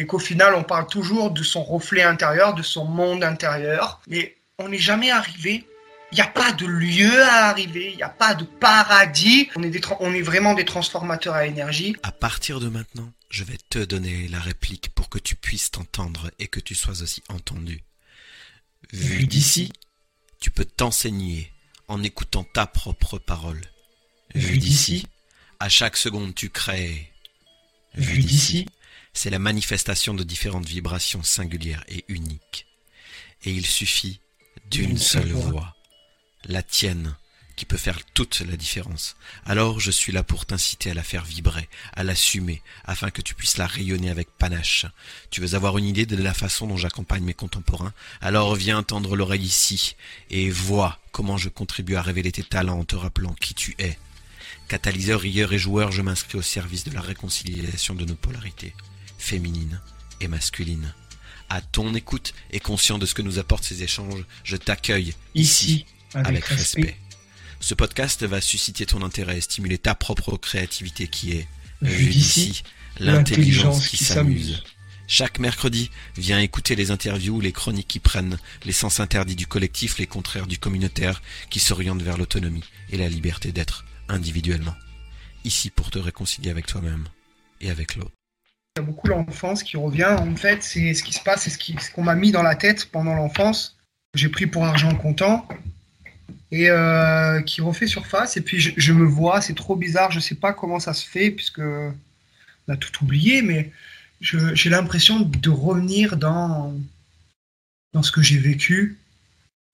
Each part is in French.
et qu'au final, on parle toujours de son reflet intérieur, de son monde intérieur, mais on n'est jamais arrivé. Il n'y a pas de lieu à arriver, il n'y a pas de paradis. On est, on est vraiment des transformateurs à énergie. À partir de maintenant, je vais te donner la réplique pour que tu puisses t'entendre et que tu sois aussi entendu. Vu d'ici, tu peux t'enseigner en écoutant ta propre parole. Vu d'ici, à chaque seconde tu crées. Vu d'ici, c'est la manifestation de différentes vibrations singulières et uniques. Et il suffit d'une seule voix, la tienne, qui peut faire toute la différence. Alors je suis là pour t'inciter à la faire vibrer, à l'assumer, afin que tu puisses la rayonner avec panache. Tu veux avoir une idée de la façon dont j'accompagne mes contemporains? Alors viens tendre l'oreille ici et vois comment je contribue à révéler tes talents en te rappelant qui tu es. Catalyseur, rieur et joueur, je m'inscris au service de la réconciliation de nos polarités, féminines et masculines. À ton écoute et conscient de ce que nous apportent ces échanges, je t'accueille ici, avec, respect. Ce podcast va susciter ton intérêt et stimuler ta propre créativité qui est, vu d'ici, l'intelligence qui s'amuse. Chaque mercredi, viens écouter les interviews, les chroniques qui prennent les sens interdits du collectif, les contraires du communautaire, qui s'orientent vers l'autonomie et la liberté d'être individuellement. Ici pour te réconcilier avec toi-même et avec l'autre. Il y a beaucoup l'enfance qui revient. En fait, c'est ce qui se passe, c'est ce qu'on m'a mis dans la tête pendant l'enfance. J'ai pris pour argent comptant et euh, qui refait surface. Et puis je, me vois, c'est trop bizarre, je sais pas comment ça se fait puisque on a tout oublié, mais j'ai l'impression de revenir dans dans ce que j'ai vécu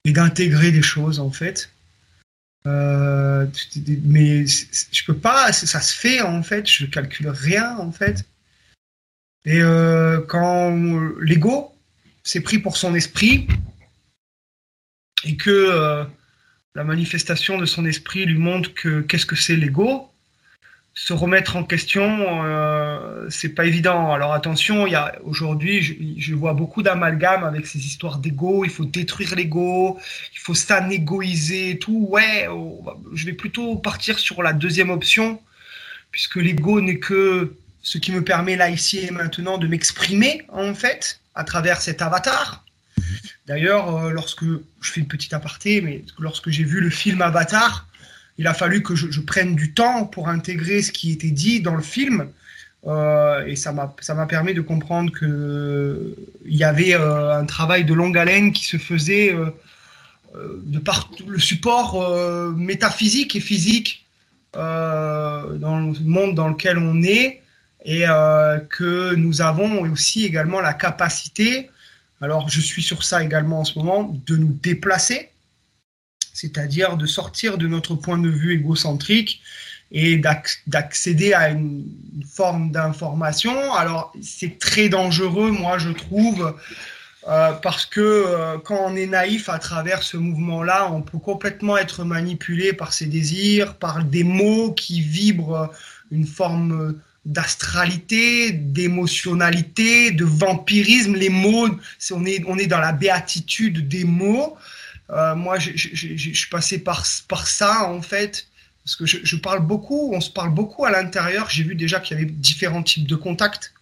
et d'intégrer des choses en fait. Euh, mais je peux pas, ça se fait en fait, je calcule rien en fait. Et euh, quand l'ego s'est pris pour son esprit et que la manifestation de son esprit lui montre que qu'est-ce que c'est l'ego. Se remettre en question, euh, c'est pas évident. Alors attention, il y a aujourd'hui, je, vois beaucoup d'amalgames avec ces histoires d'ego. Il faut détruire l'ego, il faut s'anégoïser et tout. Ouais, oh, je vais plutôt partir sur la deuxième option, puisque l'ego n'est que ce qui me permet là ici et maintenant de m'exprimer en fait à travers cet avatar D'ailleurs, euh, lorsque je fais une petite aparté, mais lorsque j'ai vu le film Avatar, il a fallu que je, prenne du temps pour intégrer ce qui était dit dans le film. Euh, et ça m'a permis de comprendre qu'il y avait euh, un travail de longue haleine qui se faisait de par le support métaphysique et physique dans le monde dans lequel on est et que nous avons aussi également la capacité alors je suis sur ça également en ce moment, de nous déplacer, c'est-à-dire de sortir de notre point de vue égocentrique et d'accéder à une forme d'information. Alors c'est très dangereux, moi je trouve, euh, parce que euh, quand on est naïf à travers ce mouvement-là, on peut complètement être manipulé par ses désirs, par des mots qui vibrent une forme d'astralité, d'émotionnalité, de vampirisme. Les mots, on est, on est dans la béatitude des mots. Euh, moi, je, suis passé par, par ça, en fait, parce que je, parle beaucoup, on se parle beaucoup à l'intérieur. J'ai vu déjà qu'il y avait différents types de contacts,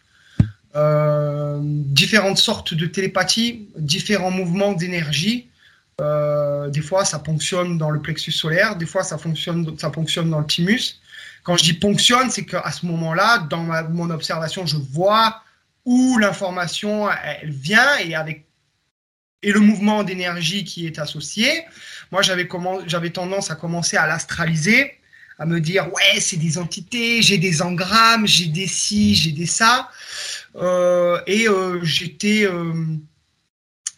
euh, différentes sortes de télépathie, différents mouvements d'énergie. Euh, des fois, ça fonctionne dans le plexus solaire, des fois, ça fonctionne, ça fonctionne dans le thymus. Quand je dis ponctionne, c'est qu'à ce moment-là, dans mon observation, je vois où l'information elle vient et avec et le mouvement d'énergie qui est associé. Moi, j'avais j'avais tendance à commencer à l'astraliser, à me dire ouais, c'est des entités, j'ai des engrammes, j'ai des ci, j'ai des ça, euh, et euh, j'étais euh,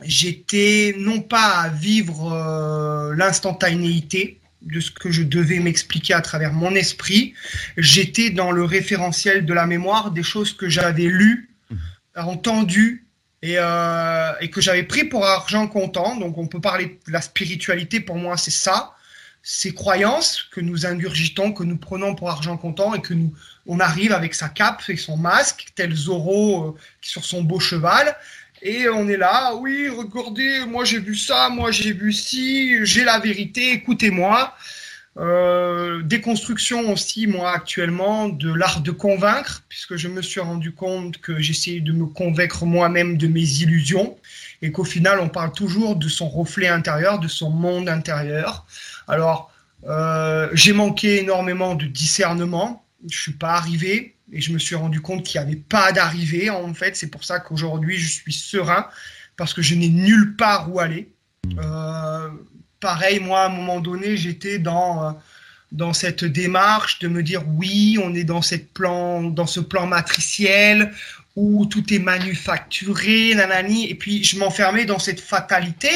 j'étais non pas à vivre l'instantanéité, de ce que je devais m'expliquer à travers mon esprit. J'étais dans le référentiel de la mémoire des choses que j'avais lues, mhm. entendues et, euh, et que j'avais pris pour argent comptant. Donc on peut parler de la spiritualité, pour moi c'est ça. Ces croyances que nous ingurgitons, que nous prenons pour argent comptant et que nous on arrive avec sa cape et son masque, tel Zorro euh, sur son beau cheval, et on est là, oui, regardez, moi j'ai vu ça, moi j'ai vu ci, j'ai la vérité, écoutez-moi. Euh, déconstruction aussi, moi, actuellement, de l'art de convaincre, puisque je me suis rendu compte que j'essayais de me convaincre moi-même de mes illusions, et qu'au final, on parle toujours de son reflet intérieur, de son monde intérieur. Alors, euh, j'ai manqué énormément de discernement, je suis pas arrivé, et je me suis rendu compte qu'il n'y avait pas d'arrivée, en fait. C'est pour ça qu'aujourd'hui, je suis serein, parce que je n'ai nulle part où aller. Euh, pareil, moi, à un moment donné, j'étais dans, euh, dans cette démarche de me dire oui, on est dans, cette plan, dans ce plan matriciel où tout est manufacturé, nanani, et puis je m'enfermais dans cette fatalité.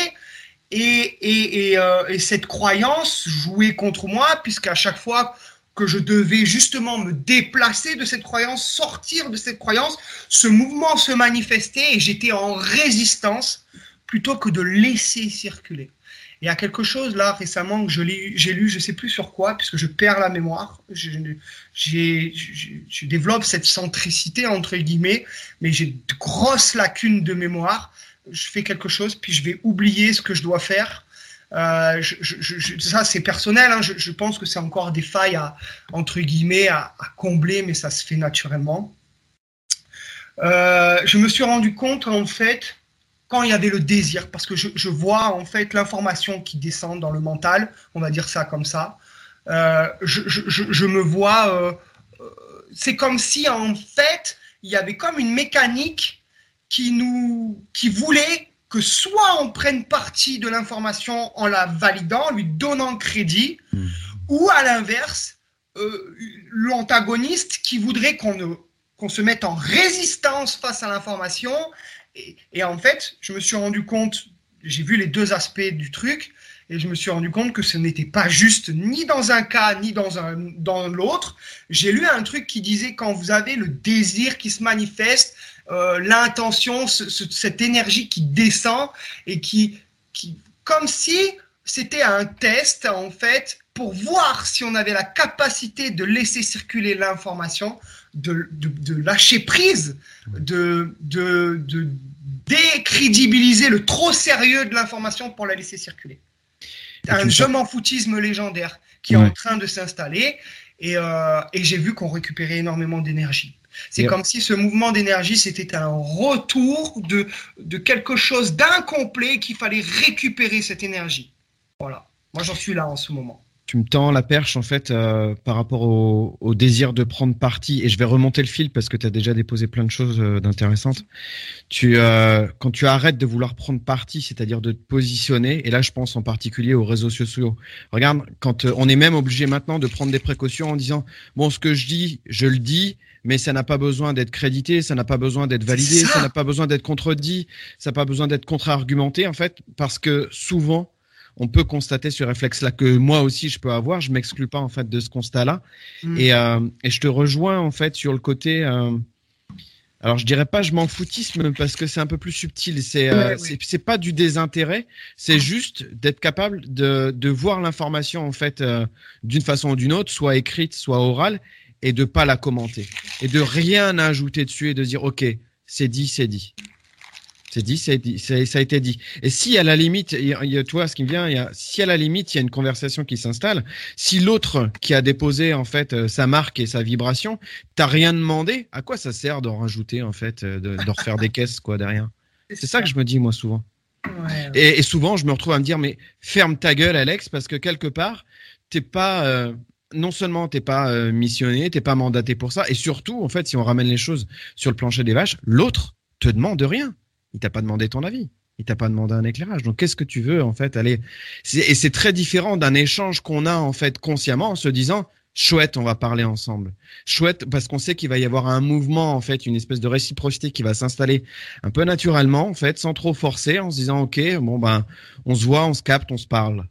Et, et, et, euh, et, cette croyance jouait contre moi, puisqu'à chaque fois que je devais justement me déplacer de cette croyance, sortir de cette croyance, ce mouvement se manifestait et j'étais en résistance plutôt que de laisser circuler. Il y a quelque chose là récemment que j'ai lu, je sais plus sur quoi, puisque je perds la mémoire. Je, je développe cette centricité entre guillemets, mais j'ai de grosses lacunes de mémoire. Je fais quelque chose, puis je vais oublier ce que je dois faire. Euh, ça, c'est personnel. Hein, je, pense que c'est encore des failles à, entre guillemets à, combler, mais ça se fait naturellement. Euh, je me suis rendu compte en fait quand il y avait le désir, parce que je, vois en fait l'information qui descend dans le mental, on va dire ça comme ça. Euh, je, me vois, c'est comme si en fait il y avait comme une mécanique qui nous, qui voulait que soit on prenne partie de l'information en la validant, lui donnant crédit, mmh. ou à l'inverse, l'antagoniste qui voudrait qu'on qu'on se mette en résistance face à l'information et, en fait, je me suis rendu compte, j'ai vu les deux aspects du truc, et je me suis rendu compte que ce n'était pas juste ni dans un cas ni dans, un, dans l'autre. J'ai lu un truc qui disait quand vous avez le désir qui se manifeste, euh, l'intention, cette énergie qui descend et qui, qui comme si c'était un test en fait pour voir si on avait la capacité de laisser circuler l'information, de, de, lâcher prise, de, de, de décrédibiliser le trop sérieux de l'information pour la laisser circuler. Un je m'en foutisme légendaire qui est en train de s'installer et, euh, et j'ai vu qu'on récupérait énormément d'énergie. C'est comme si ce mouvement d'énergie, c'était un retour de, de quelque chose d'incomplet qu'il fallait récupérer cette énergie. Voilà. Moi, j'en suis là en ce moment tu me tends la perche en fait euh, par rapport au, désir de prendre parti et je vais remonter le fil parce que tu as déjà déposé plein de choses euh, d'intéressantes. Tu euh, quand tu arrêtes de vouloir prendre parti, c'est-à-dire de te positionner et là je pense en particulier aux réseaux sociaux. Regarde, quand on est même obligé maintenant de prendre des précautions en disant bon ce que je dis, je le dis mais ça n'a pas besoin d'être crédité, ça n'a pas besoin d'être validé, ça n'a pas besoin d'être contredit, ça n'a pas besoin d'être contre-argumenté en fait parce que souvent on peut constater ce réflexe-là que moi aussi je peux avoir. Je m'exclus pas en fait de ce constat-là. Mm. Euh, et, je te rejoins en fait sur le côté. Euh, alors je dirais pas je m'en foutisme parce que c'est un peu plus subtil. C'est euh, c'est pas du désintérêt. C'est juste d'être capable de, de voir l'information en fait d'une façon ou d'une autre, soit écrite, soit orale, et de pas la commenter et de rien ajouter dessus et de dire ok c'est dit c'est dit. C'est dit, ça a été dit. Et si à la limite, il y a, toi, ce qui me vient, il y a, si à la limite, il y a une conversation qui s'installe, si l'autre qui a déposé en fait euh, sa marque et sa vibration, t'as rien demandé, à quoi ça sert de rajouter en fait, euh, de, de refaire des caisses quoi derrière C'est ça. que je me dis moi souvent. Et, souvent, je me retrouve à me dire, mais ferme ta gueule, Alex, parce que quelque part, t'es pas, euh, non seulement t'es pas euh, missionné, t'es pas mandaté pour ça, et surtout, en fait, si on ramène les choses sur le plancher des vaches, l'autre te demande rien. Il t'a pas demandé ton avis. Il t'a pas demandé un éclairage. Donc qu'est-ce que tu veux en fait aller? Et c'est très différent d'un échange qu'on a en fait consciemment en se disant chouette, on va parler ensemble. Chouette parce qu'on sait qu'il va y avoir un mouvement en fait, une espèce de réciprocité qui va s'installer un peu naturellement en fait, sans trop forcer, en se disant ok, bon ben on se voit, on se capte, on se parle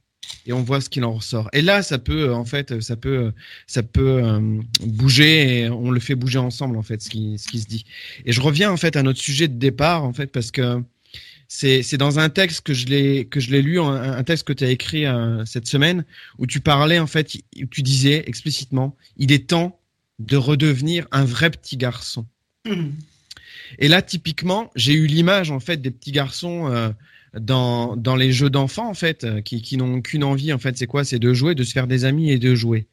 et on voit ce qu'il en ressort. Et là, ça peut, en fait, ça peut, ça peut euh, bouger et on le fait bouger ensemble, en fait, ce qui, ce qui se dit. Et je reviens en fait à notre sujet de départ, en fait, parce que c'est, c'est dans un texte que je l'ai, que je l'ai lu, un, texte que tu as écrit euh, cette semaine, où tu parlais en fait, où tu disais explicitement, il est temps de redevenir un vrai petit garçon. Mmh. Et là, typiquement, j'ai eu l'image en fait des petits garçons. Euh, dans, dans les jeux d'enfants en fait, euh, qui, qui n'ont qu'une envie en fait, c'est quoi? C'est de jouer, de se faire des amis et de jouer.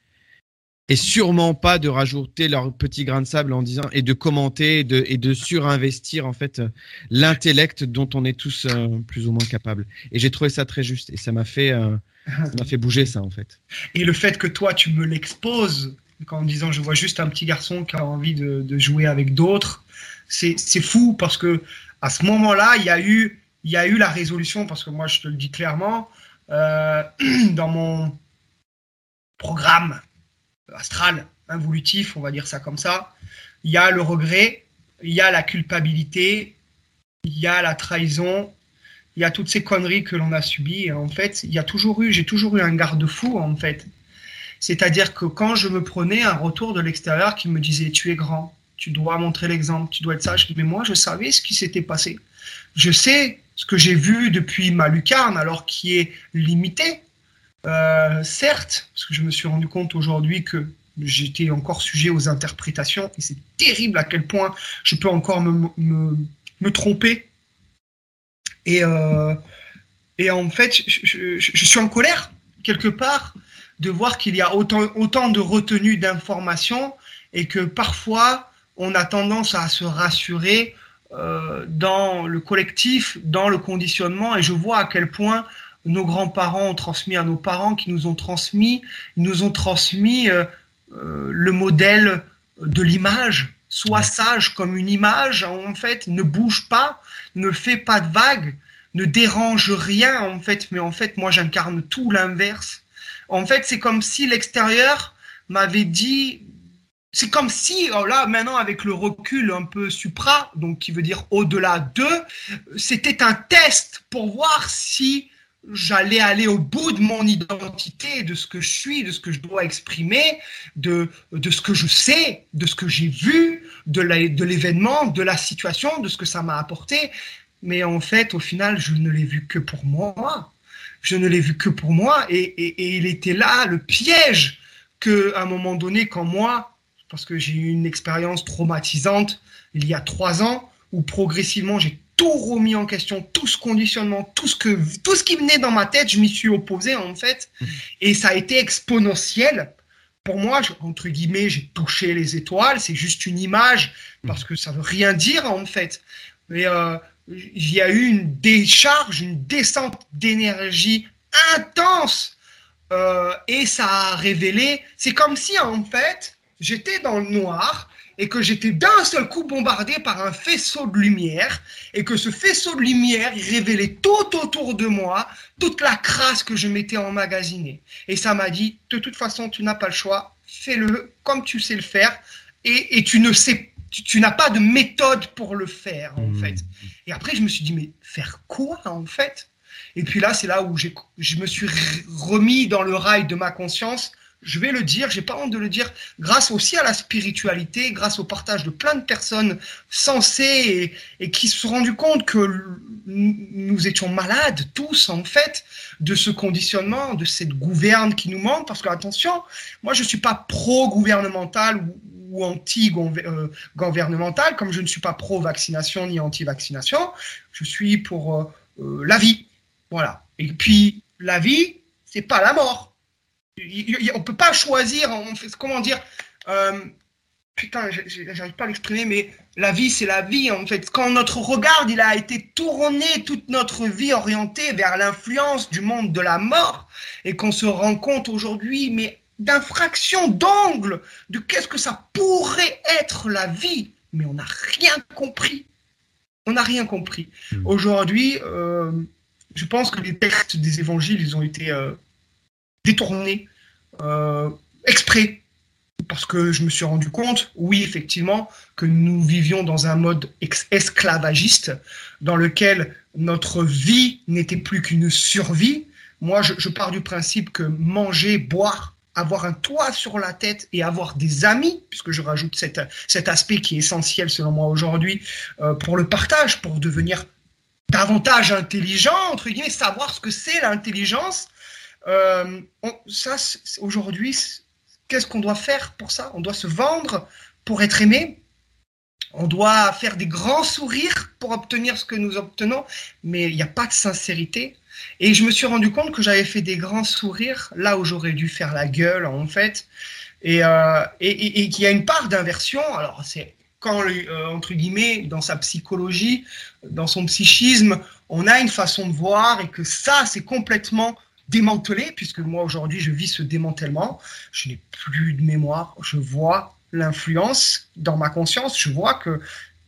Et sûrement pas de rajouter leur petit grain de sable en disant et de commenter et de, et de surinvestir en fait euh, l'intellect dont on est tous euh, plus ou moins capables. Et j'ai trouvé ça très juste et ça m'a fait fait bouger ça en fait. Et le fait que toi tu me l'exposes en disant je vois juste un petit garçon qui a envie de, de jouer avec d'autres, c'est fou parce que à ce moment-là il y a eu il y a eu la résolution, parce que moi je te le dis clairement, euh, dans mon programme astral, involutif, on va dire ça comme ça, il y a le regret, il y a la culpabilité, il y a la trahison, il y a toutes ces conneries que l'on a subies. Et en fait, il y a toujours eu, j'ai toujours eu un garde-fou en fait. C'est-à-dire que quand je me prenais un retour de l'extérieur qui me disait tu es grand, tu dois montrer l'exemple, tu dois être sage, mais moi je savais ce qui s'était passé. Je sais ce que j'ai vu depuis ma lucarne, alors qui est limité, euh, certes, parce que je me suis rendu compte aujourd'hui que j'étais encore sujet aux interprétations, et c'est terrible à quel point je peux encore me, me, tromper. Et, euh, et en fait, je, je, suis en colère, quelque part, de voir qu'il y a autant, autant de retenue d'informations et que parfois on a tendance à se rassurer euh, dans le collectif, dans le conditionnement, et je vois à quel point nos grands-parents ont transmis à nos parents, qui nous ont transmis, ils nous ont transmis euh, euh, le modèle de l'image. Sois sage comme une image, en fait, ne bouge pas, ne fais pas de vagues, ne dérange rien, en fait, mais en fait, moi, j'incarne tout l'inverse. En fait, c'est comme si l'extérieur m'avait dit c'est comme si, oh là, maintenant, avec le recul un peu supra, donc qui veut dire au-delà de, c'était un test pour voir si j'allais aller au bout de mon identité, de ce que je suis, de ce que je dois exprimer, de, de ce que je sais, de ce que j'ai vu, de l'événement, de, la situation, de ce que ça m'a apporté. Mais en fait, au final, je ne l'ai vu que pour moi. Je ne l'ai vu que pour moi. Et, et, et il était là, le piège, qu'à un moment donné, quand moi, parce que j'ai eu une expérience traumatisante il y a trois ans où progressivement j'ai tout remis en question, tout ce conditionnement, tout ce que tout ce qui venait dans ma tête, je m'y suis opposé en fait, mmh. et ça a été exponentiel. Pour moi, entre guillemets, j'ai touché les étoiles. C'est juste une image parce que ça veut rien dire en fait. Mais euh, il y a eu une décharge, une descente d'énergie intense, euh, et ça a révélé. C'est comme si en fait j'étais dans le noir et que j'étais d'un seul coup bombardé par un faisceau de lumière et que ce faisceau de lumière révélait tout autour de moi toute la crasse que je m'étais emmagasinée. Et ça m'a dit, de toute façon, tu n'as pas le choix, fais-le comme tu sais le faire et, et tu ne sais tu, n'as pas de méthode pour le faire en mmh. fait. Et après je me suis dit mais faire quoi en fait? Et puis là c'est là où je me suis remis dans le rail de ma conscience je vais le dire, j'ai pas honte de le dire, grâce aussi à la spiritualité, grâce au partage de plein de personnes sensées et, qui se sont rendues compte que nous étions malades tous en fait de ce conditionnement, de cette gouverne qui nous manque. Parce que attention, moi je suis pas pro-gouvernemental ou, anti-gouvernemental, comme je ne suis pas pro-vaccination ni anti-vaccination. Je suis pour euh, euh, la vie, voilà. Et puis la vie, c'est pas la mort on peut pas choisir, on fait, comment dire, euh, putain, j'arrive pas à l'exprimer, mais la vie, c'est la vie, en fait. Quand notre regard, il a été tourné, toute notre vie orientée vers l'influence du monde de la mort, et qu'on se rend compte aujourd'hui, mais d'infraction d'angle, de qu'est-ce que ça pourrait être la vie, mais on n'a rien compris. On n'a rien compris. Hmm. Aujourd'hui, euh, je pense que les textes des évangiles, ils ont été euh, détourné euh, exprès parce que je me suis rendu compte, oui, effectivement, que nous vivions dans un mode esclavagiste dans lequel notre vie n'était plus qu'une survie. Moi, je, pars du principe que manger, boire, avoir un toit sur la tête et avoir des amis, puisque je rajoute cet, aspect qui est essentiel selon moi aujourd'hui euh, pour le partage, pour devenir davantage intelligent, entre guillemets, savoir ce que c'est l'intelligence, euh, ça, aujourd'hui, qu'est-ce qu'on doit faire pour ça? On doit se vendre pour être aimé? On doit faire des grands sourires pour obtenir ce que nous obtenons, mais il n'y a pas de sincérité. Et je me suis rendu compte que j'avais fait des grands sourires là où j'aurais dû faire la gueule, en fait. Et, euh, et, qu'il y a une part d'inversion. Alors, c'est quand, euh, entre guillemets, dans sa psychologie, dans son psychisme, on a une façon de voir et que ça, c'est complètement démantelé, puisque moi, aujourd'hui, je vis ce démantèlement. Je n'ai plus de mémoire. Je vois l'influence dans ma conscience. Je vois que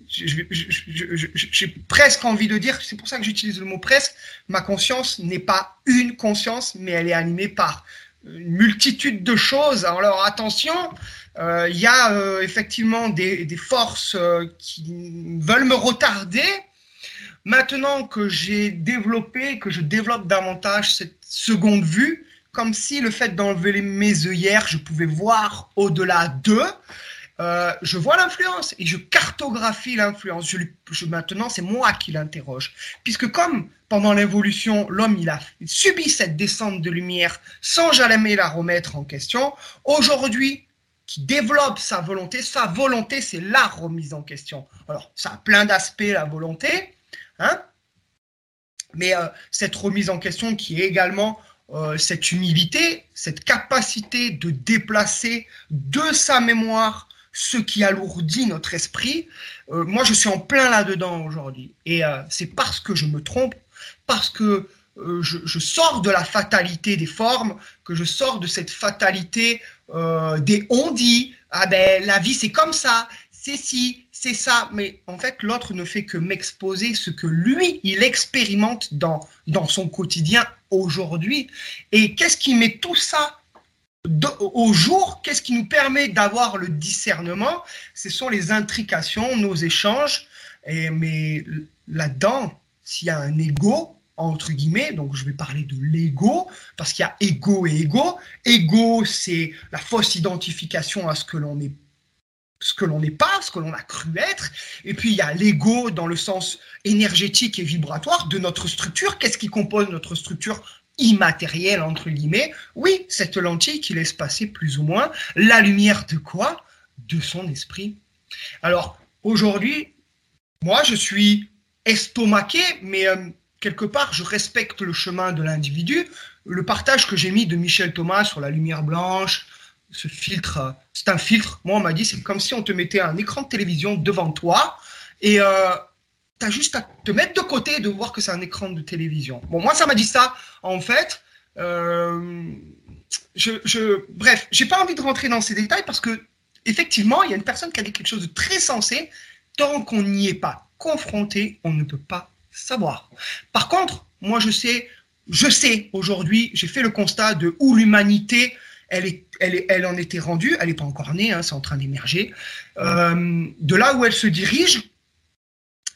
j'ai presque envie de dire, c'est pour ça que j'utilise le mot presque, ma conscience n'est pas une conscience, mais elle est animée par une multitude de choses. Alors attention, euh, il y a euh, effectivement des, forces euh, qui veulent me retarder. Maintenant que j'ai développé, que je développe davantage cette seconde vue, comme si le fait d'enlever mes œillères, je pouvais voir au-delà d'eux. Euh, je vois l'influence et je cartographie l'influence. Je, maintenant, c'est moi qui l'interroge. Puisque comme pendant l'évolution, l'homme, il a subi cette descente de lumière sans jamais la remettre en question, aujourd'hui, qui développe sa volonté, sa volonté, c'est la remise en question. Alors, ça a plein d'aspects, la volonté, hein mais euh, cette remise en question qui est également euh, cette humilité, cette capacité de déplacer de sa mémoire ce qui alourdit notre esprit. Euh, moi, je suis en plein là-dedans aujourd'hui. Et c'est parce que je me trompe, parce que je, sors de la fatalité des formes, que je sors de cette fatalité des on dit, ah ben la vie c'est comme ça, c'est si, c'est ça. Mais en fait, l'autre ne fait que m'exposer ce que lui, il expérimente dans, dans son quotidien aujourd'hui. Et qu'est-ce qui met tout ça au jour? Qu'est-ce qui nous permet d'avoir le discernement? Ce sont les intrications, nos échanges. Et, mais là-dedans, s'il y a un ego, entre guillemets, donc je vais parler de l'ego, parce qu'il y a ego et ego. Ego, c'est la fausse identification à ce que l'on est ce que l'on n'est pas, ce que l'on a cru être. Et puis il y a l'ego dans le sens énergétique et vibratoire de notre structure. Qu'est-ce qui compose notre structure immatérielle, entre guillemets? Oui, cette lentille qui laisse passer plus ou moins la lumière de quoi? De son esprit. Alors aujourd'hui, moi je suis estomaqué, mais euh, quelque part je respecte le chemin de l'individu. Le partage que j'ai mis de Michel Thomas sur la lumière blanche, ce filtre, euh, c'est un filtre. Moi, on m'a dit, c'est comme si on te mettait un écran de télévision devant toi et euh, tu as juste à te mettre de côté et de voir que c'est un écran de télévision. Bon, moi, ça m'a dit ça. En fait, euh, je, je, bref, j'ai pas envie de rentrer dans ces détails parce que, effectivement, il y a une personne qui a dit quelque chose de très sensé. Tant qu'on n'y est pas confronté, on ne peut pas savoir. Par contre, moi, je sais, je sais aujourd'hui, j'ai fait le constat de où l'humanité elle, est, elle, elle en était rendue, elle n'est pas encore née, hein, c'est en train d'émerger, euh, de là où elle se dirige.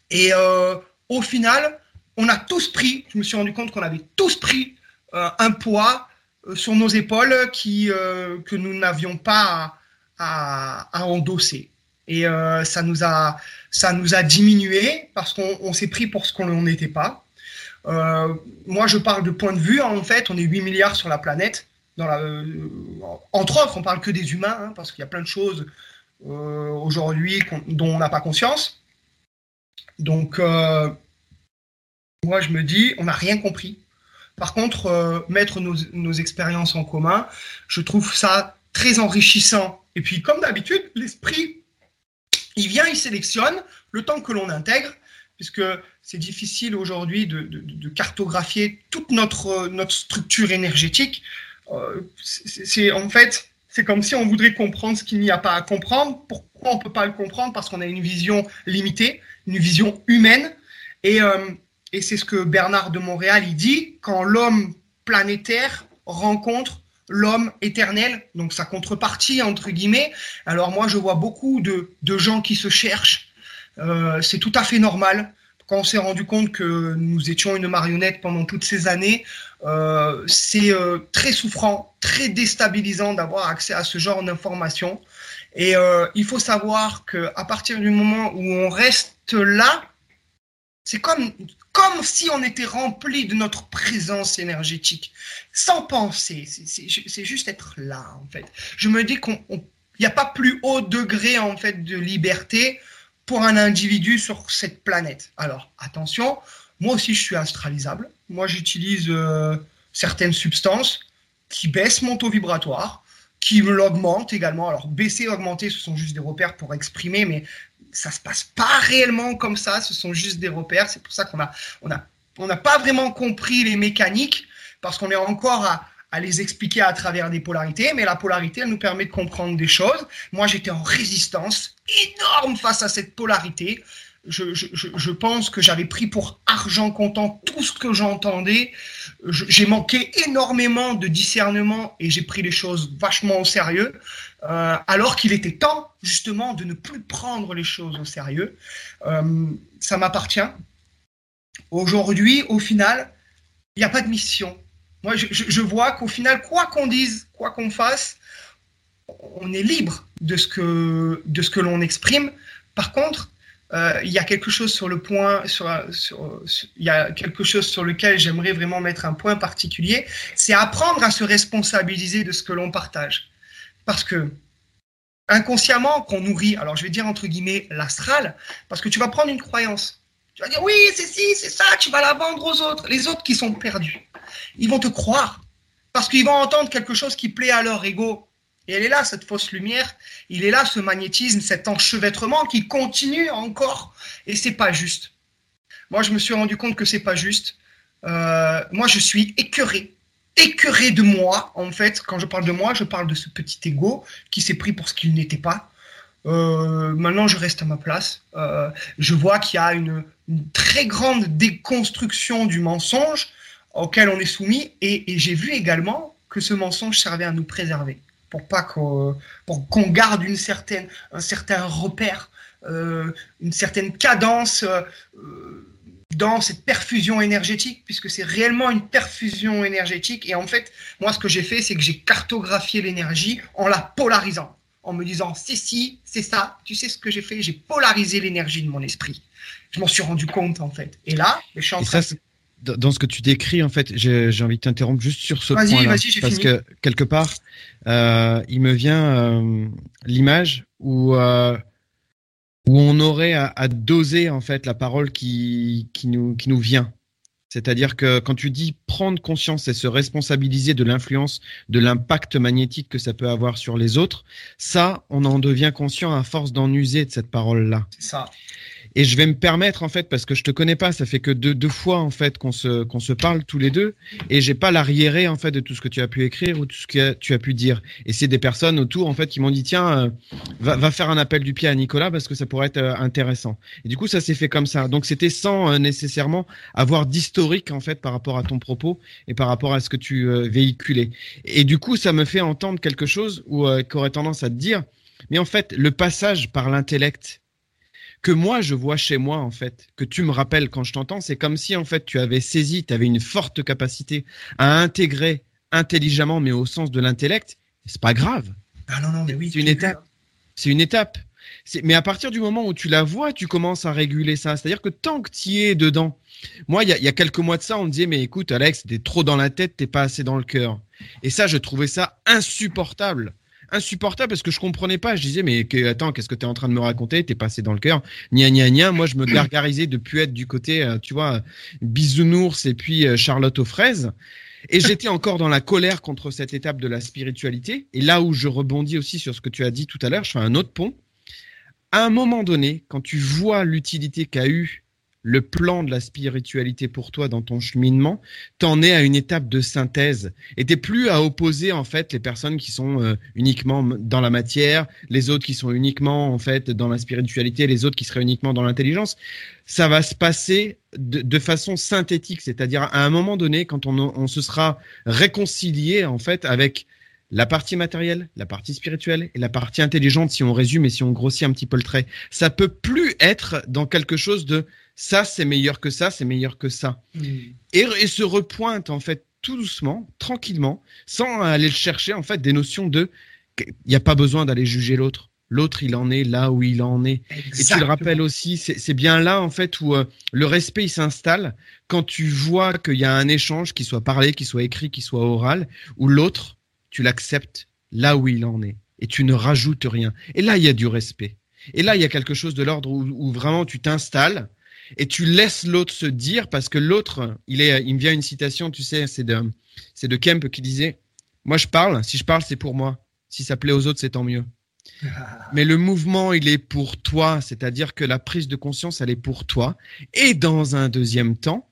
Et euh, au final, on a tous pris, je me suis rendu compte qu'on avait tous pris euh, un poids sur nos épaules qui, que nous n'avions pas à, à, endosser. Et ça, nous a, ça nous a diminué parce qu'on s'est pris pour ce qu'on n'était pas. moi, je parle de point de vue. En fait, on est 8 milliards sur la planète. Euh, entre autres, on parle que des humains, hein, parce qu'il y a plein de choses euh, aujourd'hui dont on n'a pas conscience. Donc, euh, moi, je me dis, on n'a rien compris. Par contre, mettre nos, expériences en commun, je trouve ça très enrichissant. Et puis, comme d'habitude, l'esprit, il vient, il sélectionne le temps que l'on intègre, puisque c'est difficile aujourd'hui de, cartographier toute notre structure énergétique. Euh, c'est en fait, c'est comme si on voudrait comprendre ce qu'il n'y a pas à comprendre. Pourquoi on ne peut pas le comprendre? Parce qu'on a une vision limitée, une vision humaine. Et, euh, et c'est ce que Bernard de Montréal il dit quand l'homme planétaire rencontre l'homme éternel, donc sa contrepartie entre guillemets. Alors moi, je vois beaucoup de, de gens qui se cherchent. Euh, c'est tout à fait normal quand on s'est rendu compte que nous étions une marionnette pendant toutes ces années, euh, c'est euh, très souffrant, très déstabilisant d'avoir accès à ce genre d'informations. Et euh, il faut savoir qu'à partir du moment où on reste là, c'est comme, comme si on était rempli de notre présence énergétique, sans penser. C'est juste être là, en fait. Je me dis qu'il n'y a pas plus haut degré, en fait, de liberté pour un individu sur cette planète. Alors, attention, moi aussi je suis astralisable. Moi j'utilise euh, certaines substances qui baissent mon taux vibratoire, qui l'augmentent également. Alors, baisser, augmenter, ce sont juste des repères pour exprimer, mais ça se passe pas réellement comme ça. Ce sont juste des repères. C'est pour ça qu'on a, on a, on n'a pas vraiment compris les mécaniques parce qu'on est encore à, à les expliquer à travers des polarités, mais la polarité, elle nous permet de comprendre des choses. Moi, j'étais en résistance énorme face à cette polarité. Je, je, je pense que j'avais pris pour argent comptant tout ce que j'entendais. J'ai manqué énormément de discernement et j'ai pris les choses vachement au sérieux, euh, alors qu'il était temps justement de ne plus prendre les choses au sérieux. Euh, ça m'appartient. Aujourd'hui, au final, il n'y a pas de mission moi, je, vois qu'au final, quoi qu'on dise, quoi qu'on fasse, on est libre de ce que, de ce que l'on exprime. Par contre, euh, il y a quelque chose sur le point, il y a quelque chose sur lequel j'aimerais vraiment mettre un point particulier, c'est apprendre à se responsabiliser de ce que l'on partage. Parce que inconsciemment, qu'on nourrit, alors je vais dire entre guillemets l'astral, parce que tu vas prendre une croyance. Tu vas dire oui, c'est ci, c'est ça, tu vas la vendre aux autres, les autres qui sont perdus ils vont te croire parce qu'ils vont entendre quelque chose qui plaît à leur ego. Et elle est là, cette fausse lumière, il est là, ce magnétisme, cet enchevêtrement qui continue encore. Et c'est pas juste. Moi, je me suis rendu compte que c'est pas juste. Euh, moi, je suis écœuré. Écœuré de moi, en fait. Quand je parle de moi, je parle de ce petit ego qui s'est pris pour ce qu'il n'était pas. Euh, maintenant, je reste à ma place. Euh, je vois qu'il y a une, très grande déconstruction du mensonge auquel on est soumis. Et, j'ai vu également que ce mensonge servait à nous préserver, pour pas qu'on qu'on garde une certaine, un certain repère, euh, une certaine cadence euh, dans cette perfusion énergétique, puisque c'est réellement une perfusion énergétique. Et en fait, moi, ce que j'ai fait, c'est que j'ai cartographié l'énergie en la polarisant, en me disant, c'est ci, c'est ça. Tu sais ce que j'ai fait J'ai polarisé l'énergie de mon esprit. Je m'en suis rendu compte, en fait. Et là, je suis en train dans ce que tu décris, en fait, j'ai envie de t'interrompre juste sur ce point-là. Parce que quelque part, euh, il me vient euh, l'image où, euh, où on aurait à, à, doser en fait la parole qui, qui, nous, qui nous vient. C'est-à-dire que quand tu dis prendre conscience et se responsabiliser de l'influence, de l'impact magnétique que ça peut avoir sur les autres, ça, on en devient conscient à force d'en user de cette parole-là. C'est ça. Et je vais me permettre en fait parce que je te connais pas, ça fait que deux, deux fois en fait qu'on se qu'on se parle tous les deux et j'ai pas l'arriéré en fait de tout ce que tu as pu écrire ou tout ce que tu as pu dire. Et c'est des personnes autour en fait qui m'ont dit tiens euh, va, va faire un appel du pied à Nicolas parce que ça pourrait être euh, intéressant. Et du coup ça s'est fait comme ça. Donc c'était sans euh, nécessairement avoir d'historique en fait par rapport à ton propos et par rapport à ce que tu véhiculais. Et du coup ça me fait entendre quelque chose ou qui aurait tendance à te dire mais en fait le passage par l'intellect que moi je vois chez moi en fait, que tu me rappelles quand je t'entends, c'est comme si en fait tu avais saisi, tu avais une forte capacité à intégrer intelligemment, mais au sens de l'intellect. C'est pas grave. Ah non non mais oui. C'est une étape. C'est une étape. Mais à partir du moment où tu la vois, tu commences à réguler ça. C'est-à-dire que tant que tu es dedans, moi, il y a, y a, quelques mois de ça, on me disait, mais écoute, Alex, t'es trop dans la tête, t'es pas assez dans le cœur. Et ça, je trouvais ça insupportable insupportable parce que je comprenais pas. Je disais, mais attends, qu'est-ce que tu es en train de me raconter? T'es passé dans le cœur. Nia, nia, nia. Moi, je me gargarisais de plus être du côté, euh, tu vois, bisounours et puis euh, Charlotte aux fraises. Et j'étais encore dans la colère contre cette étape de la spiritualité. Et là où je rebondis aussi sur ce que tu as dit tout à l'heure, je fais un autre pont. À un moment donné, quand tu vois l'utilité qu'a eu le plan de la spiritualité pour toi dans ton cheminement, t'en es à une étape de synthèse et t'es plus à opposer en fait les personnes qui sont euh, uniquement dans la matière, les autres qui sont uniquement en fait dans la spiritualité, les autres qui seraient uniquement dans l'intelligence. Ça va se passer de, façon synthétique, c'est-à-dire à un moment donné quand on, on se sera réconcilié en fait avec la partie matérielle, la partie spirituelle et la partie intelligente, si on résume et si on grossit un petit peu le trait. Ça peut plus être dans quelque chose de ça, c'est meilleur que ça, c'est meilleur que ça. Mm. Et, se repointe, en fait, tout doucement, tranquillement, sans aller chercher, en fait, des notions de, il n'y a pas besoin d'aller juger l'autre. L'autre, il en est là où il en est. Et tu le rappelles aussi, c'est bien là, en fait, où euh, le respect, il s'installe quand tu vois qu'il y a un échange, qui soit parlé, qui soit écrit, qui soit oral, où l'autre, tu l'acceptes là où il en est et tu ne rajoutes rien. Et là, il y a du respect. Et là, il y a quelque chose de l'ordre où, où vraiment tu t'installes et tu laisses l'autre se dire parce que l'autre, il est, il me vient une citation, tu sais, c'est de, c'est de Kemp qui disait, moi je parle, si je parle c'est pour moi, si ça plaît aux autres c'est tant mieux. Mais le mouvement, il est pour toi, c'est-à-dire que la prise de conscience, elle est pour toi. Et dans un deuxième temps,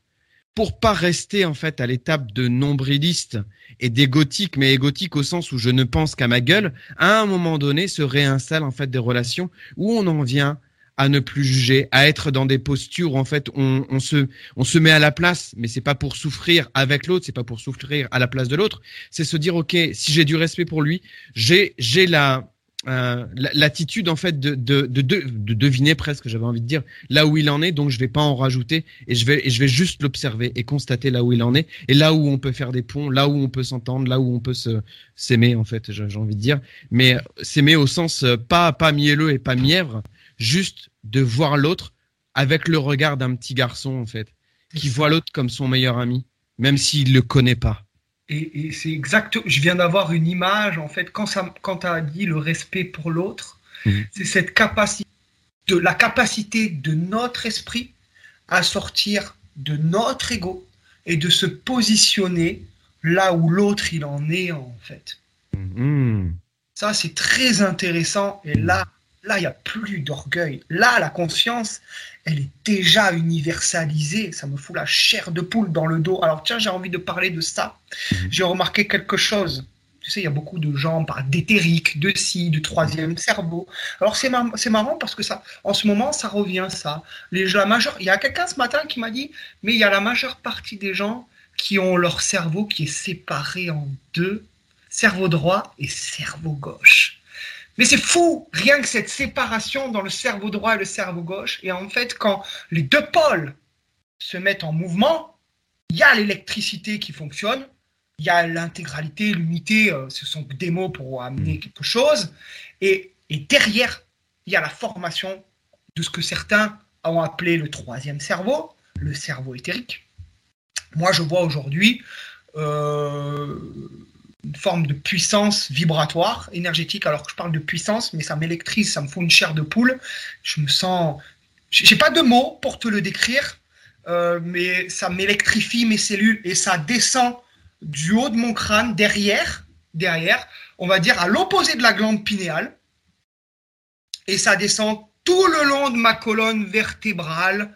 pour pas rester en fait à l'étape de nombriliste et d'égotique, mais égotique au sens où je ne pense qu'à ma gueule, à un moment donné se réinstallent en fait des relations où on en vient à ne plus juger, à être dans des postures où en fait on, on se on se met à la place, mais c'est pas pour souffrir avec l'autre, c'est pas pour souffrir à la place de l'autre, c'est se dire ok si j'ai du respect pour lui, j'ai j'ai la euh, l'attitude en fait de, de, de, de, deviner presque, j'avais envie de dire, là où il en est, donc je vais pas en rajouter et je vais, et je vais juste l'observer et constater là où il en est. Et là où on peut faire des ponts, là où on peut s'entendre, là où on peut se s'aimer en fait, j'ai envie de dire, mais s'aimer au sens euh, pas pas mielleux et pas mièvre, juste de voir l'autre avec le regard d'un petit garçon en fait, qui voit l'autre comme son meilleur ami, même s'il le connaît pas. Et, c'est exact. Je viens d'avoir une image, en fait, quand, ça, quand tu as dit le respect pour l'autre, mhm. c'est cette capacité, de la capacité de notre esprit à sortir de notre ego et de se positionner là où l'autre il en est, en fait. Mhm. Ça, c'est très intéressant. Et là, là, il n'y a plus d'orgueil. Là, la conscience, elle est déjà universalisée. Ça me fout la chair de poule dans le dos. Alors tiens, j'ai envie de parler de ça. Mhm. J'ai remarqué quelque chose. Tu sais, il y a beaucoup de gens par d'éthérique, de si, du troisième cerveau. Alors c'est marrant parce que ça, en ce moment, ça revient ça. Les, la majeure, il y a quelqu'un ce matin qui m'a dit, mais il y a la majeure partie des gens qui ont leur cerveau qui est séparé en deux, cerveau droit et cerveau gauche. Mais c'est fou, rien que cette séparation dans le cerveau droit et le cerveau gauche. Et en fait, quand les deux pôles se mettent en mouvement, il y a l'électricité qui fonctionne, il y a l'intégralité, l'unité, euh, ce sont des mots pour amener mm. quelque chose. Et, et derrière, il y a la formation de ce que certains ont appelé le troisième cerveau, le cerveau éthérique. Moi, je vois aujourd'hui euh, une forme de puissance vibratoire, énergétique, alors que je parle de puissance, mais ça m'électrise, ça me fout une chair de poule. Je me sens. J'ai pas de mots pour te le décrire, euh, mais ça m'électrifie mes cellules et ça descend du haut de mon crâne, derrière, derrière, on va dire à l'opposé de la glande pinéale, et ça descend tout le long de ma colonne vertébrale.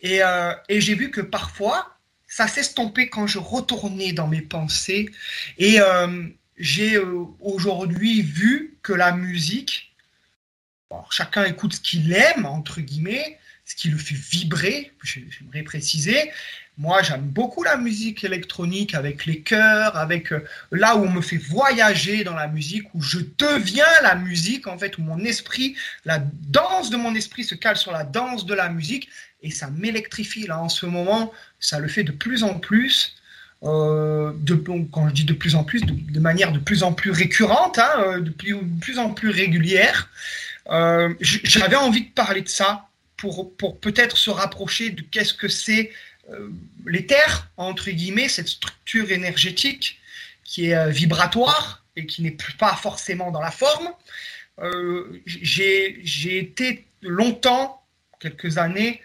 Et, euh, et j'ai vu que parfois, ça s'estompait quand je retournais dans mes pensées. Et euh, j'ai euh, aujourd'hui vu que la musique, chacun écoute ce qu'il aime, entre guillemets, ce qui le fait vibrer, j'aimerais préciser. Moi, j'aime beaucoup la musique électronique avec les chœurs, avec euh, là où on me fait voyager dans la musique, où je deviens la musique, en fait, où mon esprit, la danse de mon esprit se cale sur la danse de la musique et ça m'électrifie là en ce moment. Ça le fait de plus en plus. Euh, quand je dis de plus en plus, de, manière de plus en plus récurrente, hein, euh, de, plus, en plus régulière. Euh, j'avais envie de parler de ça pour, pour peut-être se rapprocher de qu'est-ce que c'est l'éther, entre guillemets, cette structure énergétique qui est vibratoire et qui n'est pas forcément dans la forme. J'ai été longtemps, quelques années,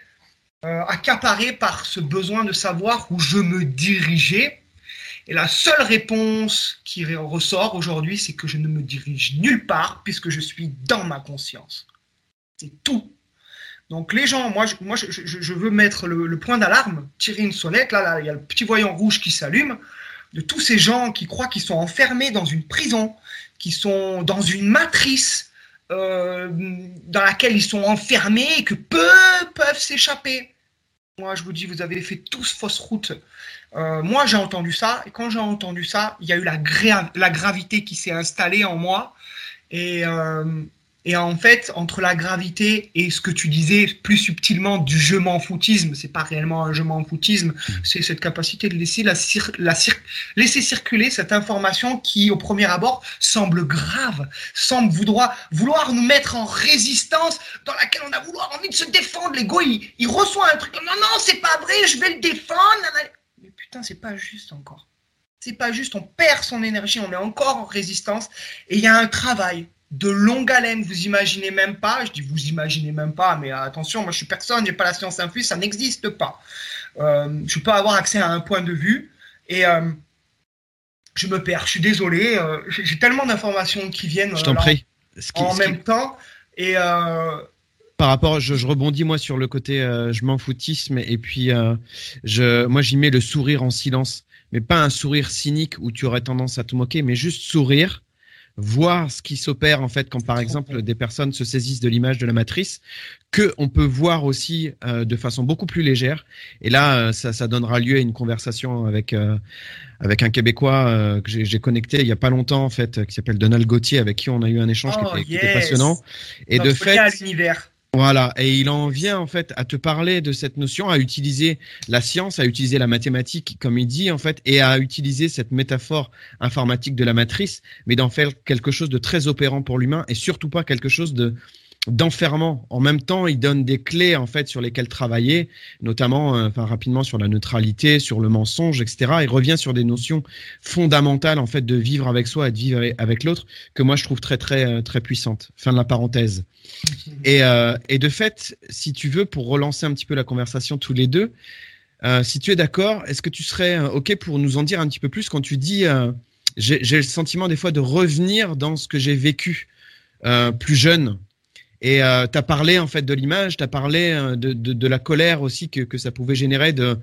euh, accaparé par ce besoin de savoir où je me dirigeais. Et la seule réponse qui ressort aujourd'hui, c'est que je ne me dirige nulle part puisque je suis dans ma conscience. C'est tout. Donc les gens, moi, je, veux mettre le, point d'alarme, tirer une sonnette. Là, là, il y a le petit voyant rouge qui s'allume. De tous ces gens qui croient qu'ils sont enfermés dans une prison, qui sont dans une matrice, euh, dans laquelle ils sont enfermés et que peu peuvent s'échapper. Moi, je vous dis, vous avez fait tous fausse route. Euh, moi, j'ai entendu ça, et quand j'ai entendu ça, il y a eu la, gravité qui s'est installée en moi. Et, euh, et en fait, entre la gravité et ce que tu disais plus subtilement du je m'en foutisme, c'est pas réellement un je m'en foutisme, mm. c'est cette capacité de laisser, la, la laisser circuler cette information qui, au premier abord, semble grave, semble vouloir, vouloir nous mettre en résistance, dans laquelle on a vouloir envie de se défendre. L'ego, il, il reçoit un truc, non, non, c'est pas vrai, je vais le défendre. Mais putain, c'est pas juste encore. C'est pas juste, on perd son énergie, on est encore en résistance, et il y a un travail de longue haleine. Vous imaginez même pas, je dis vous imaginez même pas, mais attention, moi je suis personne, j'ai pas la science infuse, ça n'existe pas. Euh, je peux avoir accès à un point de vue et euh, je me perds. Je suis désolé, euh, j'ai tellement d'informations qui viennent je t'en prie. en même temps et par rapport, je, rebondis moi sur le côté je m'en foutisme et puis je, moi j'y mets le sourire en silence, mais pas un sourire cynique où tu aurais tendance à te moquer, mais juste sourire voir ce qui s'opère en fait quand par exemple des personnes se saisissent de l'image de la matrice, que on peut voir aussi euh, de façon beaucoup plus légère. Et là, euh, ça, ça, donnera lieu à une conversation avec euh, avec un Québécois que j'ai connecté il y a pas longtemps en fait, qui s'appelle Donald Gauthier, avec qui on a eu un échange qui, oh, était, passionnant. Et de fait, l'univers. Voilà, et il en vient en fait à te parler de cette notion, à utiliser la science, à utiliser la mathématique, comme il dit en fait, et à utiliser cette métaphore informatique de la matrice, mais d'en faire quelque chose de très opérant pour l'humain et surtout pas quelque chose de d'enfermement. En même temps, il donne des clés en fait sur lesquelles travailler, notamment, euh, enfin rapidement sur la neutralité, sur le mensonge, etc. Il revient sur des notions fondamentales en fait de vivre avec soi et de vivre avec l'autre que moi je trouve très très euh, très puissantes. Fin de la parenthèse. Et, euh, et de fait, si tu veux, pour relancer un petit peu la conversation tous les deux, si tu es d'accord, est-ce que tu serais ok pour nous en dire un petit peu plus quand tu dis j'ai le sentiment des fois de revenir dans ce que j'ai vécu plus jeune? Et euh, tu as parlé en fait de l'image, tu as parlé euh, de, de, de, la colère aussi que, que ça pouvait générer de,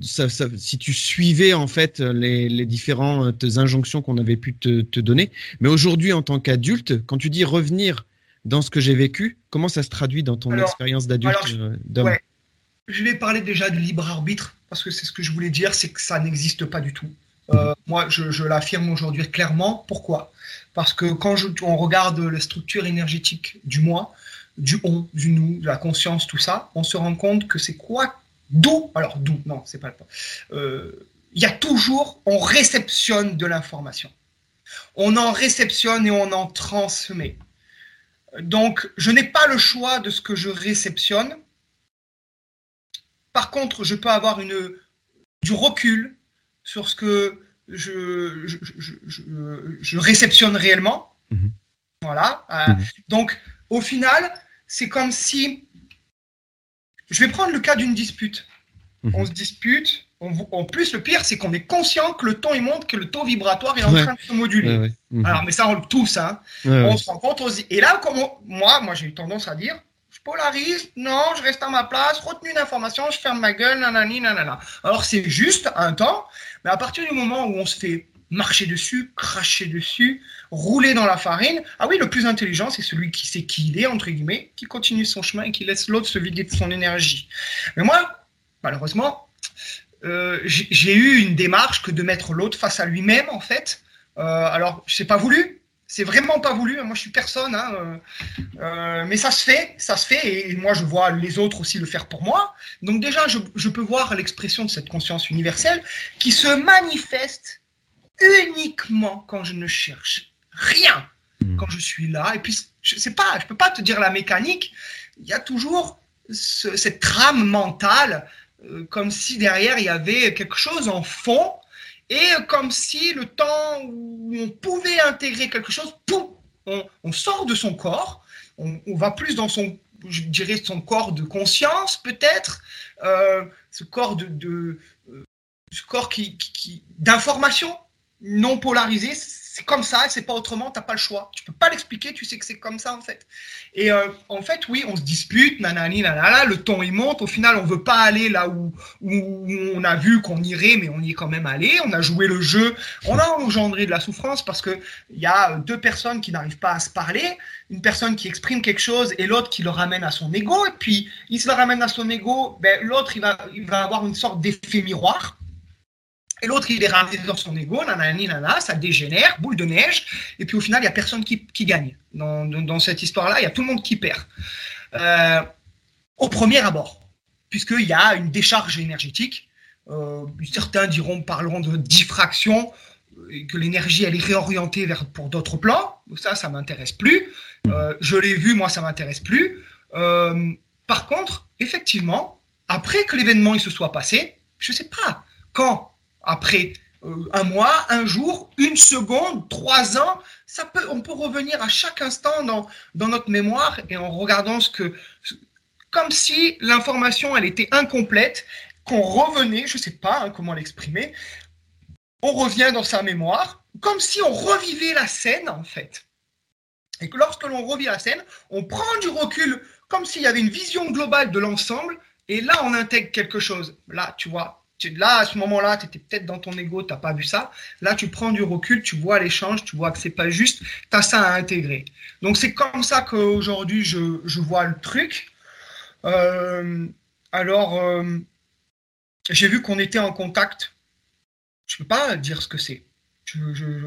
ça, ça, si tu suivais en fait les, les différentes injonctions qu'on avait pu te, te donner. Mais aujourd'hui, en tant qu'adulte, quand tu dis revenir dans ce que j'ai vécu, comment ça se traduit dans ton expérience d'adulte euh, d'homme ouais. Je vais parler déjà du libre arbitre parce que c'est ce que je voulais dire, c'est que ça n'existe pas du tout. Euh, moi, je, je l'affirme aujourd'hui clairement. Pourquoi? Parce que quand on regarde la structure énergétique du moi, du on, du nous, de la conscience, tout ça, on se rend compte que c'est quoi D'où Alors, d'où Non, c'est pas le euh, Il y a toujours, on réceptionne de l'information. On en réceptionne et on en transmet. Donc, je n'ai pas le choix de ce que je réceptionne. Par contre, je peux avoir une, du recul sur ce que je, je, réceptionne réellement. Mhm. Voilà. Euh, mhm. Donc, au final, c'est comme si. Je vais prendre le cas d'une dispute. Mhm. On se dispute. en plus, le pire, c'est qu'on est conscient que le ton il monte, que le taux vibratoire est en train de se moduler. Alors, mais ça, on le tous. Hein. on se rend compte. Et là, comme moi, moi, j'ai eu tendance à dire je polarise, non, je reste à ma place, retenue d'information, je ferme ma gueule, nanani, nanana. Alors c'est juste un temps, mais à partir du moment où on se fait marcher dessus, cracher dessus, rouler dans la farine, ah oui, le plus intelligent, c'est celui qui sait qui il est, entre guillemets, qui continue son chemin et qui laisse l'autre se vider de son énergie. Mais moi, malheureusement, euh, j'ai eu une démarche que de mettre l'autre face à lui-même, en fait. Euh, alors, je sais pas voulu, c'est vraiment pas voulu. Moi, je suis personne, hein, euh, euh, mais ça se fait, ça se fait, et moi, je vois les autres aussi le faire pour moi. Donc déjà, je, peux voir l'expression de cette conscience universelle qui se manifeste uniquement quand je ne cherche rien, hmm. quand je suis là. Et puis, je sais pas, je peux pas te dire la mécanique. Il y a toujours cette trame mentale, euh, comme si derrière il y avait quelque chose en fond et comme si le temps où on pouvait intégrer quelque chose, pouf, on, sort de son corps, on, va plus dans son, je dirais, son corps de conscience peut-être, euh, ce corps de, euh, ce corps qui, qui d'information non polarisé, c'est comme ça, c'est pas autrement, t'as pas le choix. Tu peux pas l'expliquer, tu sais que c'est comme ça en fait. Et euh, en fait, oui, on se dispute, nanani, nanana, le ton il monte. Au final, on veut pas aller là où, où on a vu qu'on irait, mais on y est quand même allé. On a joué le jeu, on a engendré de la souffrance parce que il y a deux personnes qui n'arrivent pas à se parler, une personne qui exprime quelque chose et l'autre qui le ramène à son ego. Et puis, il se le ramène à son ego, ben, l'autre il va, il va avoir une sorte d'effet miroir et l'autre, il est ramené dans son ego, nanani, nanana, ça dégénère, boule de neige, et puis au final, il n'y a personne qui, gagne. Dans, cette histoire-là, il y a tout le monde qui perd. Euh, au premier abord, puisqu'il y a une décharge énergétique. Euh, certains diront, parleront de diffraction, que l'énergie, elle est réorientée vers, pour d'autres plans. Ça, ça m'intéresse plus. Euh, je l'ai vu, moi, ça m'intéresse plus. par contre, effectivement, après que l'événement se soit passé, je sais pas quand après euh, un mois, un jour, une seconde, trois ans. Ça peut, on peut revenir à chaque instant dans, dans notre mémoire et en regardant ce que, comme si l'information elle était incomplète, qu'on revenait, je sais pas hein, comment l'exprimer, on revient dans sa mémoire, comme si on revivait la scène en fait. Et que lorsque l'on revit la scène, on prend du recul, comme s'il y avait une vision globale de l'ensemble, et là on intègre quelque chose. Là, tu vois, là à ce moment-là, tu étais peut-être dans ton ego, tu n'as pas vu ça. Là, tu prends du recul, tu vois l'échange, tu vois que c'est pas juste, tu as ça à intégrer. Donc c'est comme ça qu'aujourd'hui je, je vois le truc. Euh, alors, euh, j'ai vu qu'on était en contact. Je peux pas dire ce que c'est.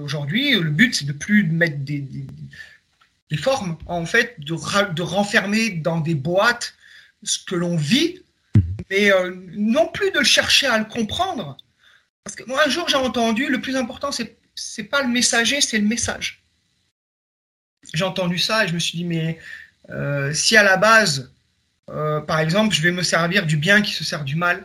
Aujourd'hui, le but, c'est de plus mettre des, des, formes, en fait, de, de, renfermer dans des boîtes ce que l'on vit, mais euh, non plus de chercher à le comprendre. Parce que moi, un jour, j'ai entendu, le plus important, c'est c'est pas le messager, c'est le message. J'ai entendu ça et je me suis dit, mais euh, si à la base, euh, par exemple, je vais me servir du bien qui se sert du mal,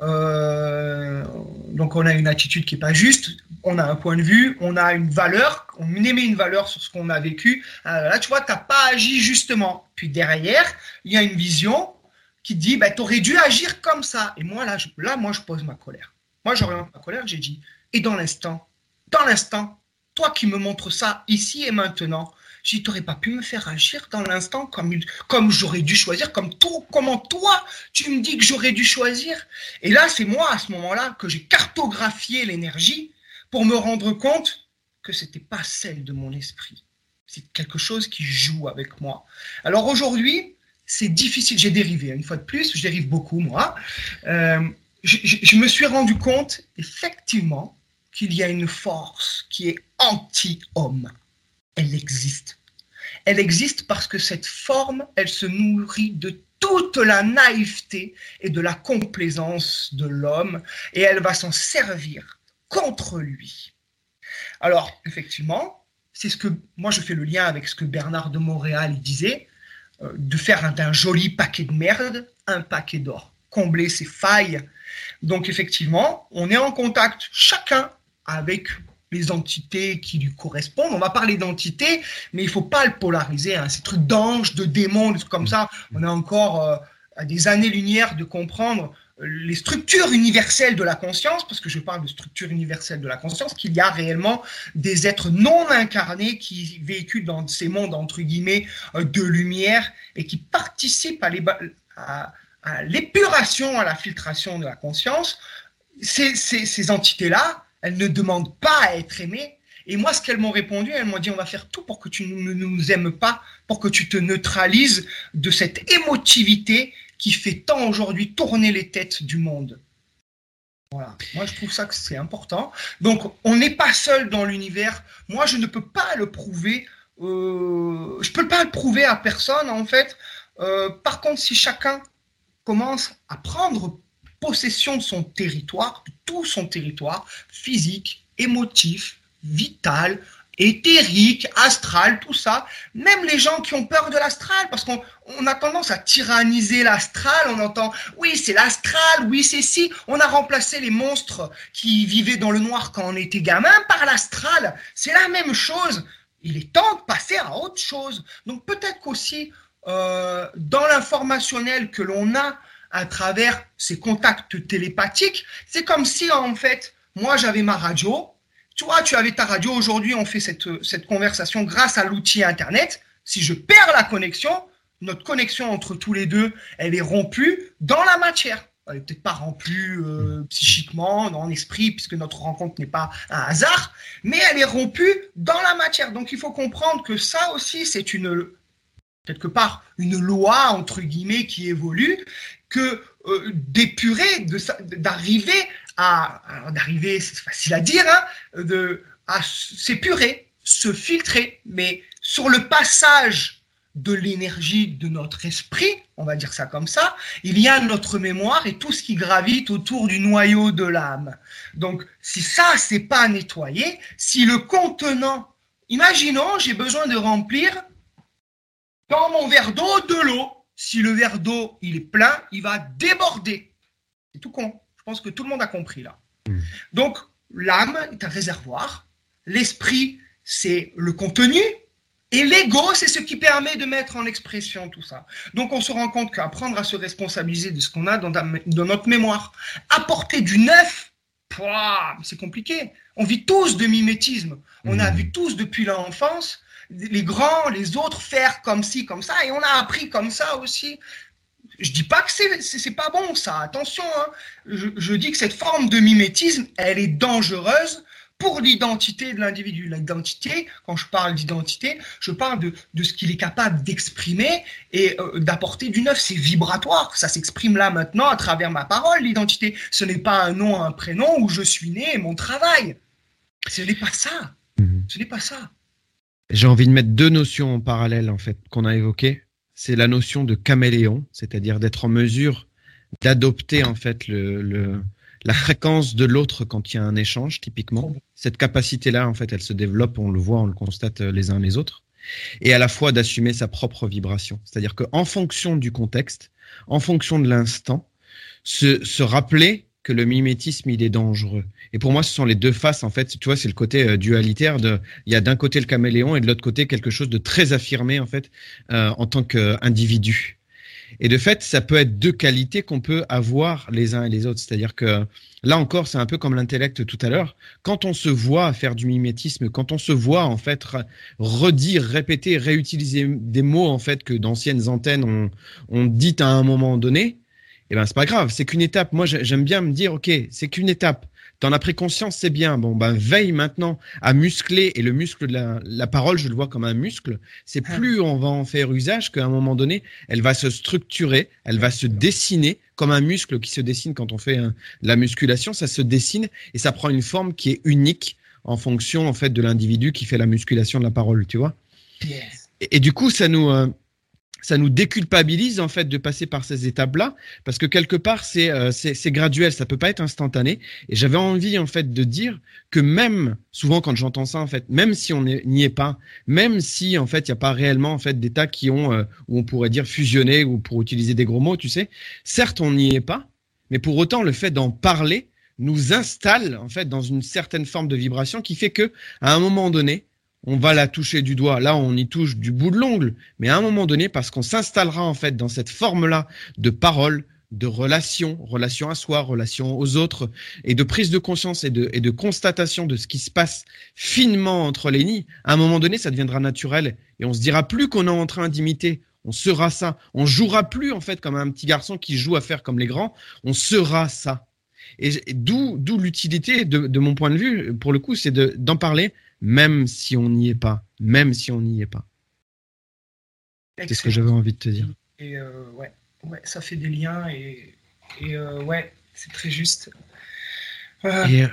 donc on a une attitude qui est pas juste, on a un point de vue, on a une valeur, on émet une valeur sur ce qu'on a vécu. Là, tu vois, tu n'as pas agi justement. Puis derrière, il y a une vision qui dit, bah, tu aurais dû agir comme ça. Et moi, là, là, moi, je pose ma colère. Moi, j'oriente ma colère, j'ai dit, et dans l'instant, dans l'instant, toi qui me montres ça ici et maintenant, tu n'aurais pas pu me faire agir dans l'instant comme, comme j'aurais dû choisir, comme toi, comment toi, tu me dis que j'aurais dû choisir. Et là, c'est moi, à ce moment-là, que j'ai cartographié l'énergie pour me rendre compte que c'était pas celle de mon esprit. C'est quelque chose qui joue avec moi. Alors aujourd'hui, c'est difficile. J'ai dérivé, une fois de plus, je dérive beaucoup, moi. Euh, je, je me suis rendu compte, effectivement, qu'il y a une force qui est anti-homme. Elle existe elle existe parce que cette forme, elle se nourrit de toute la naïveté et de la complaisance de l'homme, et elle va s'en servir contre lui. Alors, effectivement, c'est ce que moi je fais le lien avec ce que Bernard de Montréal disait, de faire d'un joli paquet de merde un paquet d'or, combler ses failles. Donc effectivement, on est en contact chacun avec les entités qui lui correspondent. On va parler d'entités, mais il faut pas le polariser. Hein. Ces trucs d'anges, de démons, des trucs comme ça, on est encore euh, à des années-lumière de comprendre les structures universelles de la conscience, parce que je parle de structure universelle de la conscience, qu'il y a réellement des êtres non incarnés qui véhiculent dans ces mondes, entre guillemets, euh, de lumière et qui participent à, l'épuration, à, la filtration de la conscience. ces, ces entités-là, elles ne demandent pas à être aimées. Et moi, ce qu'elles m'ont répondu, elles m'ont dit, on va faire tout pour que tu ne nous aimes pas, pour que tu te neutralises de cette émotivité qui fait tant aujourd'hui tourner les têtes du monde. Voilà. Moi, je trouve ça que c'est important. Donc, on n'est pas seul dans l'univers. Moi, je ne peux pas le prouver. Euh, je peux pas le prouver à personne, en fait. Euh, par contre, si chacun commence à prendre possession de son territoire, de tout son territoire, physique, émotif, vital, éthérique, astral, tout ça. Même les gens qui ont peur de l'astral, parce qu'on on a tendance à tyranniser l'astral, on entend oui c'est l'astral, oui c'est si. On a remplacé les monstres qui vivaient dans le noir quand on était gamin par l'astral. C'est la même chose. Il est temps de passer à autre chose. Donc peut-être qu'aussi euh, dans l'informationnel que l'on a à travers ces contacts télépathiques. C'est comme si, en fait, moi, j'avais ma radio. Tu vois, tu avais ta radio. Aujourd'hui, on fait cette, cette conversation grâce à l'outil Internet. Si je perds la connexion, notre connexion entre tous les deux, elle est rompue dans la matière. Elle n'est peut-être pas rompue euh, psychiquement, dans l'esprit, puisque notre rencontre n'est pas un hasard, mais elle est rompue dans la matière. Donc il faut comprendre que ça aussi, c'est une quelque part une loi entre guillemets qui évolue que euh, d'épurer, d'arriver à, d'arriver, c'est facile à dire, hein, de, à s'épurer, se filtrer, mais sur le passage de l'énergie de notre esprit, on va dire ça comme ça, il y a notre mémoire et tout ce qui gravite autour du noyau de l'âme. Donc, si ça, c'est pas nettoyé, si le contenant, imaginons, j'ai besoin de remplir dans mon verre d'eau de l'eau, si le verre d'eau il est plein, il va déborder. C'est tout con. Pense que tout le monde a compris là. Hmm. Donc, l'âme est un réservoir, l'esprit, c'est le contenu, et l'ego, c'est ce qui permet de mettre en expression tout ça. Donc on se rend compte qu'apprendre à se responsabiliser de ce qu'on a dans, notre mémoire, apporter du neuf, c'est compliqué. On vit tous de mimétisme. On a mmh. vu tous depuis l'enfance les grands, les autres faire comme ci, comme ça, et on a appris comme ça aussi. Je dis pas que c'est pas bon ça, attention. Hein. Je, je, dis que cette forme de mimétisme, elle est dangereuse pour l'identité de l'individu. L'identité, quand je parle d'identité, je parle de, de ce qu'il est capable d'exprimer et euh, d'apporter du neuf. C'est vibratoire, ça s'exprime là maintenant à travers ma parole, l'identité. Ce n'est pas un nom, un prénom où je suis né et mon travail. Ce n'est pas ça. Mhm. Ce n'est pas ça. J'ai envie de mettre deux notions en parallèle, en fait, qu'on a évoquées. C'est la notion de caméléon, c'est-à-dire d'être en mesure d'adopter, en fait, la fréquence de l'autre quand il y a un échange, typiquement. Cette capacité-là, en fait, elle se développe, on le voit, on le constate euh, les uns les autres. Et à la fois d'assumer sa propre vibration. C'est-à-dire qu'en fonction du contexte, en fonction de l'instant, se, se rappeler que le mimétisme il est dangereux. Et pour moi, ce sont les deux faces en fait. Tu vois, c'est le côté euh, dualitaire. De, il y a d'un côté le caméléon et de l'autre côté quelque chose de très affirmé en fait euh, en tant qu'individu. Et de fait, ça peut être deux qualités qu'on peut avoir les uns et les autres. C'est-à-dire que là encore, c'est un peu comme l'intellect tout à l'heure. Quand on se voit faire du mimétisme, quand on se voit en fait redire, répéter, réutiliser des mots en fait que d'anciennes antennes ont, ont dit à un moment donné, eh ben c'est pas grave, c'est qu'une étape. Moi, j'aime bien me dire, ok, c'est qu'une étape. T'en as pris conscience, c'est bien. Bon, ben veille maintenant à muscler et le muscle de la, la parole, je le vois comme un muscle. C'est ah. plus on va en faire usage qu'à un moment donné, elle va se structurer, elle va se dessiner comme un muscle qui se dessine quand on fait la musculation. Ça se dessine et ça prend une forme qui est unique en fonction en fait de l'individu qui fait la musculation de la parole, tu vois. Et, et, du coup, ça nous euh, ça nous déculpabilise en fait de passer par ces étapes-là parce que quelque part c'est euh, c'est graduel, ça peut pas être instantané. Et j'avais envie en fait de dire que même souvent quand j'entends ça en fait, même si on n'y est pas, même si en fait il y a pas réellement en fait d'états qui ont euh, où on pourrait dire fusionné ou pour utiliser des gros mots, tu sais, certes on n'y est pas, mais pour autant le fait d'en parler nous installe en fait dans une certaine forme de vibration qui fait que à un moment donné on va la toucher du doigt. Là, on y touche du bout de l'ongle. Mais à un moment donné, parce qu'on s'installera en fait dans cette forme-là de parole, de relation, relation à soi, relation aux autres, et de prise de conscience et de, et de constatation de ce qui se passe finement entre les nids, à un moment donné, ça deviendra naturel. Et on se dira plus qu'on est en train d'imiter. On sera ça. On jouera plus, en fait, comme un petit garçon qui joue à faire comme les grands. On sera ça. Et, d'où, d'où l'utilité de, de, mon point de vue, pour le coup, c'est d'en parler, même si on n'y est pas, même si on n'y est pas. C'est ce que j'avais envie de te dire. Et euh, ouais, ouais, ça fait des liens et, et euh, ouais, c'est très juste. Euh,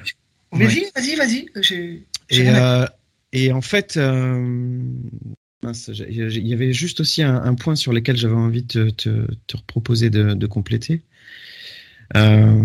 vas-y, vas-y, vas-y. Et, et, en fait, il y avait juste aussi un, point sur lequel j'avais envie de te, te, proposer de, de compléter. Euh,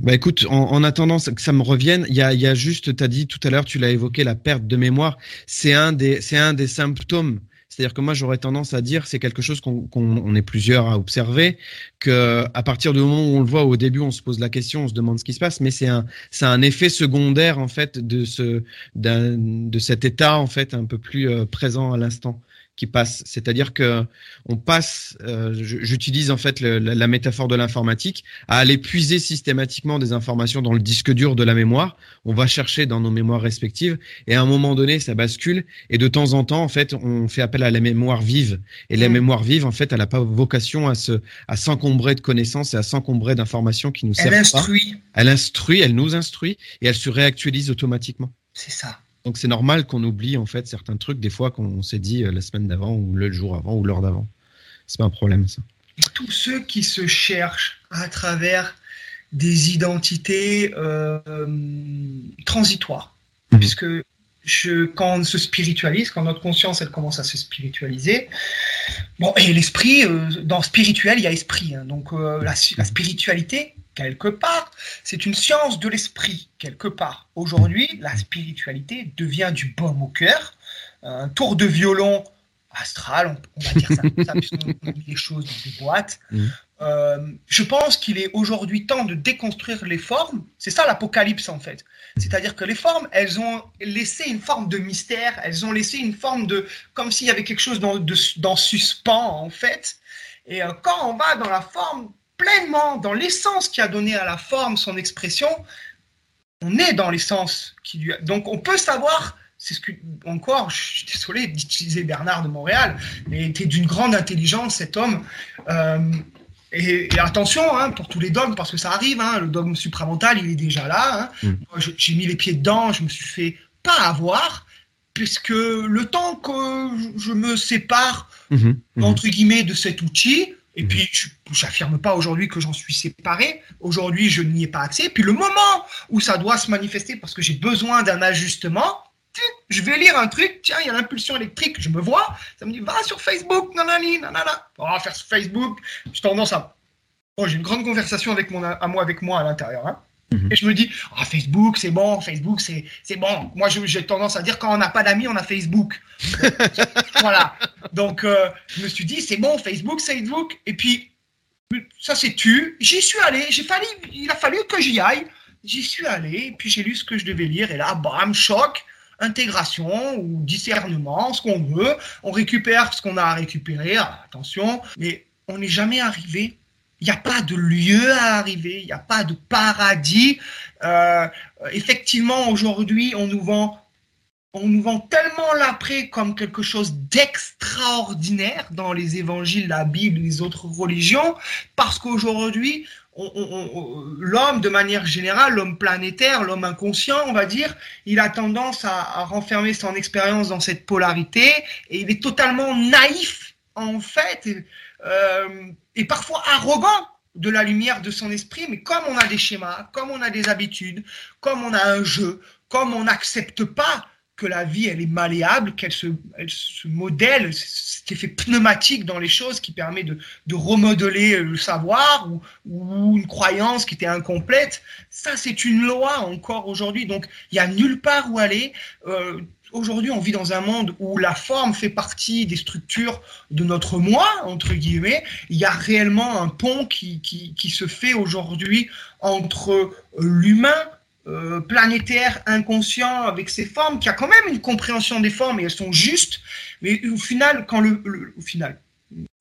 bah écoute, en, en, attendant que ça me revienne, il y a, y a juste, tu as dit tout à l'heure, tu l'as évoqué, la perte de mémoire, c'est un des, c'est un des symptômes. C'est-à-dire que moi j'aurais tendance à dire, c'est quelque chose qu'on on est plusieurs à observer, que à partir du moment où on le voit au début, on se pose la question, on se demande ce qui se passe, mais c'est un, c'est un effet secondaire en fait de ce, de cet état en fait un peu plus euh, présent à l'instant qui passe. C'est-à-dire que on passe, euh, j'utilise en fait la, métaphore de l'informatique, à aller puiser systématiquement des informations dans le disque dur de la mémoire. On va chercher dans nos mémoires respectives et à un moment donné, ça bascule et de temps en temps, en fait, on fait appel à la mémoire vive. Et la mm. mémoire vive, en fait, elle n'a pas vocation à se, à s'encombrer de connaissances et à s'encombrer d'informations qui nous servent elle instruit. Elle instruit, elle nous instruit et elle se réactualise automatiquement. C'est ça. Donc c'est normal qu'on oublie en fait certains trucs des fois qu'on s'est dit euh, la semaine d'avant ou le jour avant ou l'heure d'avant. C'est pas un problème ça. tous ceux qui se cherchent à travers des identités euh, transitoires, mhm. puisque je, quand on se spiritualise, quand notre conscience elle commence à se spiritualiser, bon et l'esprit euh, dans spirituel il y a esprit, hein. donc la, la spiritualité quelque part. C'est une science de l'esprit, quelque part. Aujourd'hui, la spiritualité devient du baume au cœur, un tour de violon astral, on, va dire ça comme ça, puisqu'on met les choses dans des boîtes. Mm. Euh, je pense qu'il est aujourd'hui temps de déconstruire les formes. C'est ça l'apocalypse en fait. C'est-à-dire que les formes, elles ont laissé une forme de mystère, elles ont laissé une forme de, comme s'il y avait quelque chose dans, dans suspens en fait. Et euh, quand on va dans la forme pleinement, dans l'essence qui a donné à la forme son expression, on est dans l'essence qui lui a... Donc on peut savoir c'est ce que, encore, je suis désolé d'utiliser Bernard de Montréal, mais était d'une grande intelligence, cet homme. Euh, et, attention hein, pour tous les dogmes, parce que ça arrive, hein, le dogme supramental, il est déjà là. Hein. Mm. J'ai mis les pieds dedans, je me suis fait pas avoir, puisque le temps que je me sépare, mm-hmm. Entre guillemets, de cet outil, et mm-hmm. puis, je n'affirme pas aujourd'hui que j'en suis séparé. Aujourd'hui, je n'y ai pas accès. Puis, le moment où ça doit se manifester parce que j'ai besoin d'un ajustement, je vais lire un truc, tiens, il y a l'impulsion électrique, je me vois, ça me dit, va sur Facebook, nanani, nanana. On va faire sur Facebook, j'ai tendance à... Oh, j'ai une grande conversation avec mon, à moi, avec moi à l'intérieur. Hein. Mhm. Et je me dis, ah, Facebook, c'est bon, Facebook, c'est bon. Moi, j'ai tendance à dire, quand on n'a pas d'amis, on a Facebook. voilà. Donc, euh, je me suis dit, c'est bon, Facebook, Facebook. Et puis, ça s'est tu. J'y suis allé. Fallu, il a fallu que j'y aille. J'y suis allé. Et puis, j'ai lu ce que je devais lire. Et là, bam, choc intégration ou discernement, ce qu'on veut. On récupère ce qu'on a à récupérer, attention, mais on n'est jamais arrivé. Il n'y a pas de lieu à arriver, il n'y a pas de paradis. Euh, effectivement, aujourd'hui, on nous vend on nous vend tellement l'après comme quelque chose d'extraordinaire dans les évangiles, la Bible, les autres religions, parce qu'aujourd'hui, l'homme, de manière générale, l'homme planétaire, l'homme inconscient, on va dire, il a tendance à, renfermer son expérience dans cette polarité et il est totalement naïf, en fait, euh, et parfois arrogant de la lumière de son esprit, mais comme on a des schémas, comme on a des habitudes, comme on a un jeu, comme on n'accepte pas que la vie, elle est malléable, qu'elle se, elle se modèle, cet effet pneumatique dans les choses qui permet de, de remodeler le savoir ou, ou, une croyance qui était incomplète. Ça, c'est une loi encore aujourd'hui. Donc, il n'y a nulle part où aller. Euh, aujourd'hui, on vit dans un monde où la forme fait partie des structures de notre moi, entre guillemets. Il y a réellement un pont qui, qui, se fait aujourd'hui entre l'humain, euh, planétaire, inconscient, avec ses formes, qui a quand même une compréhension des formes et elles sont justes. Mais au final, quand le, au final,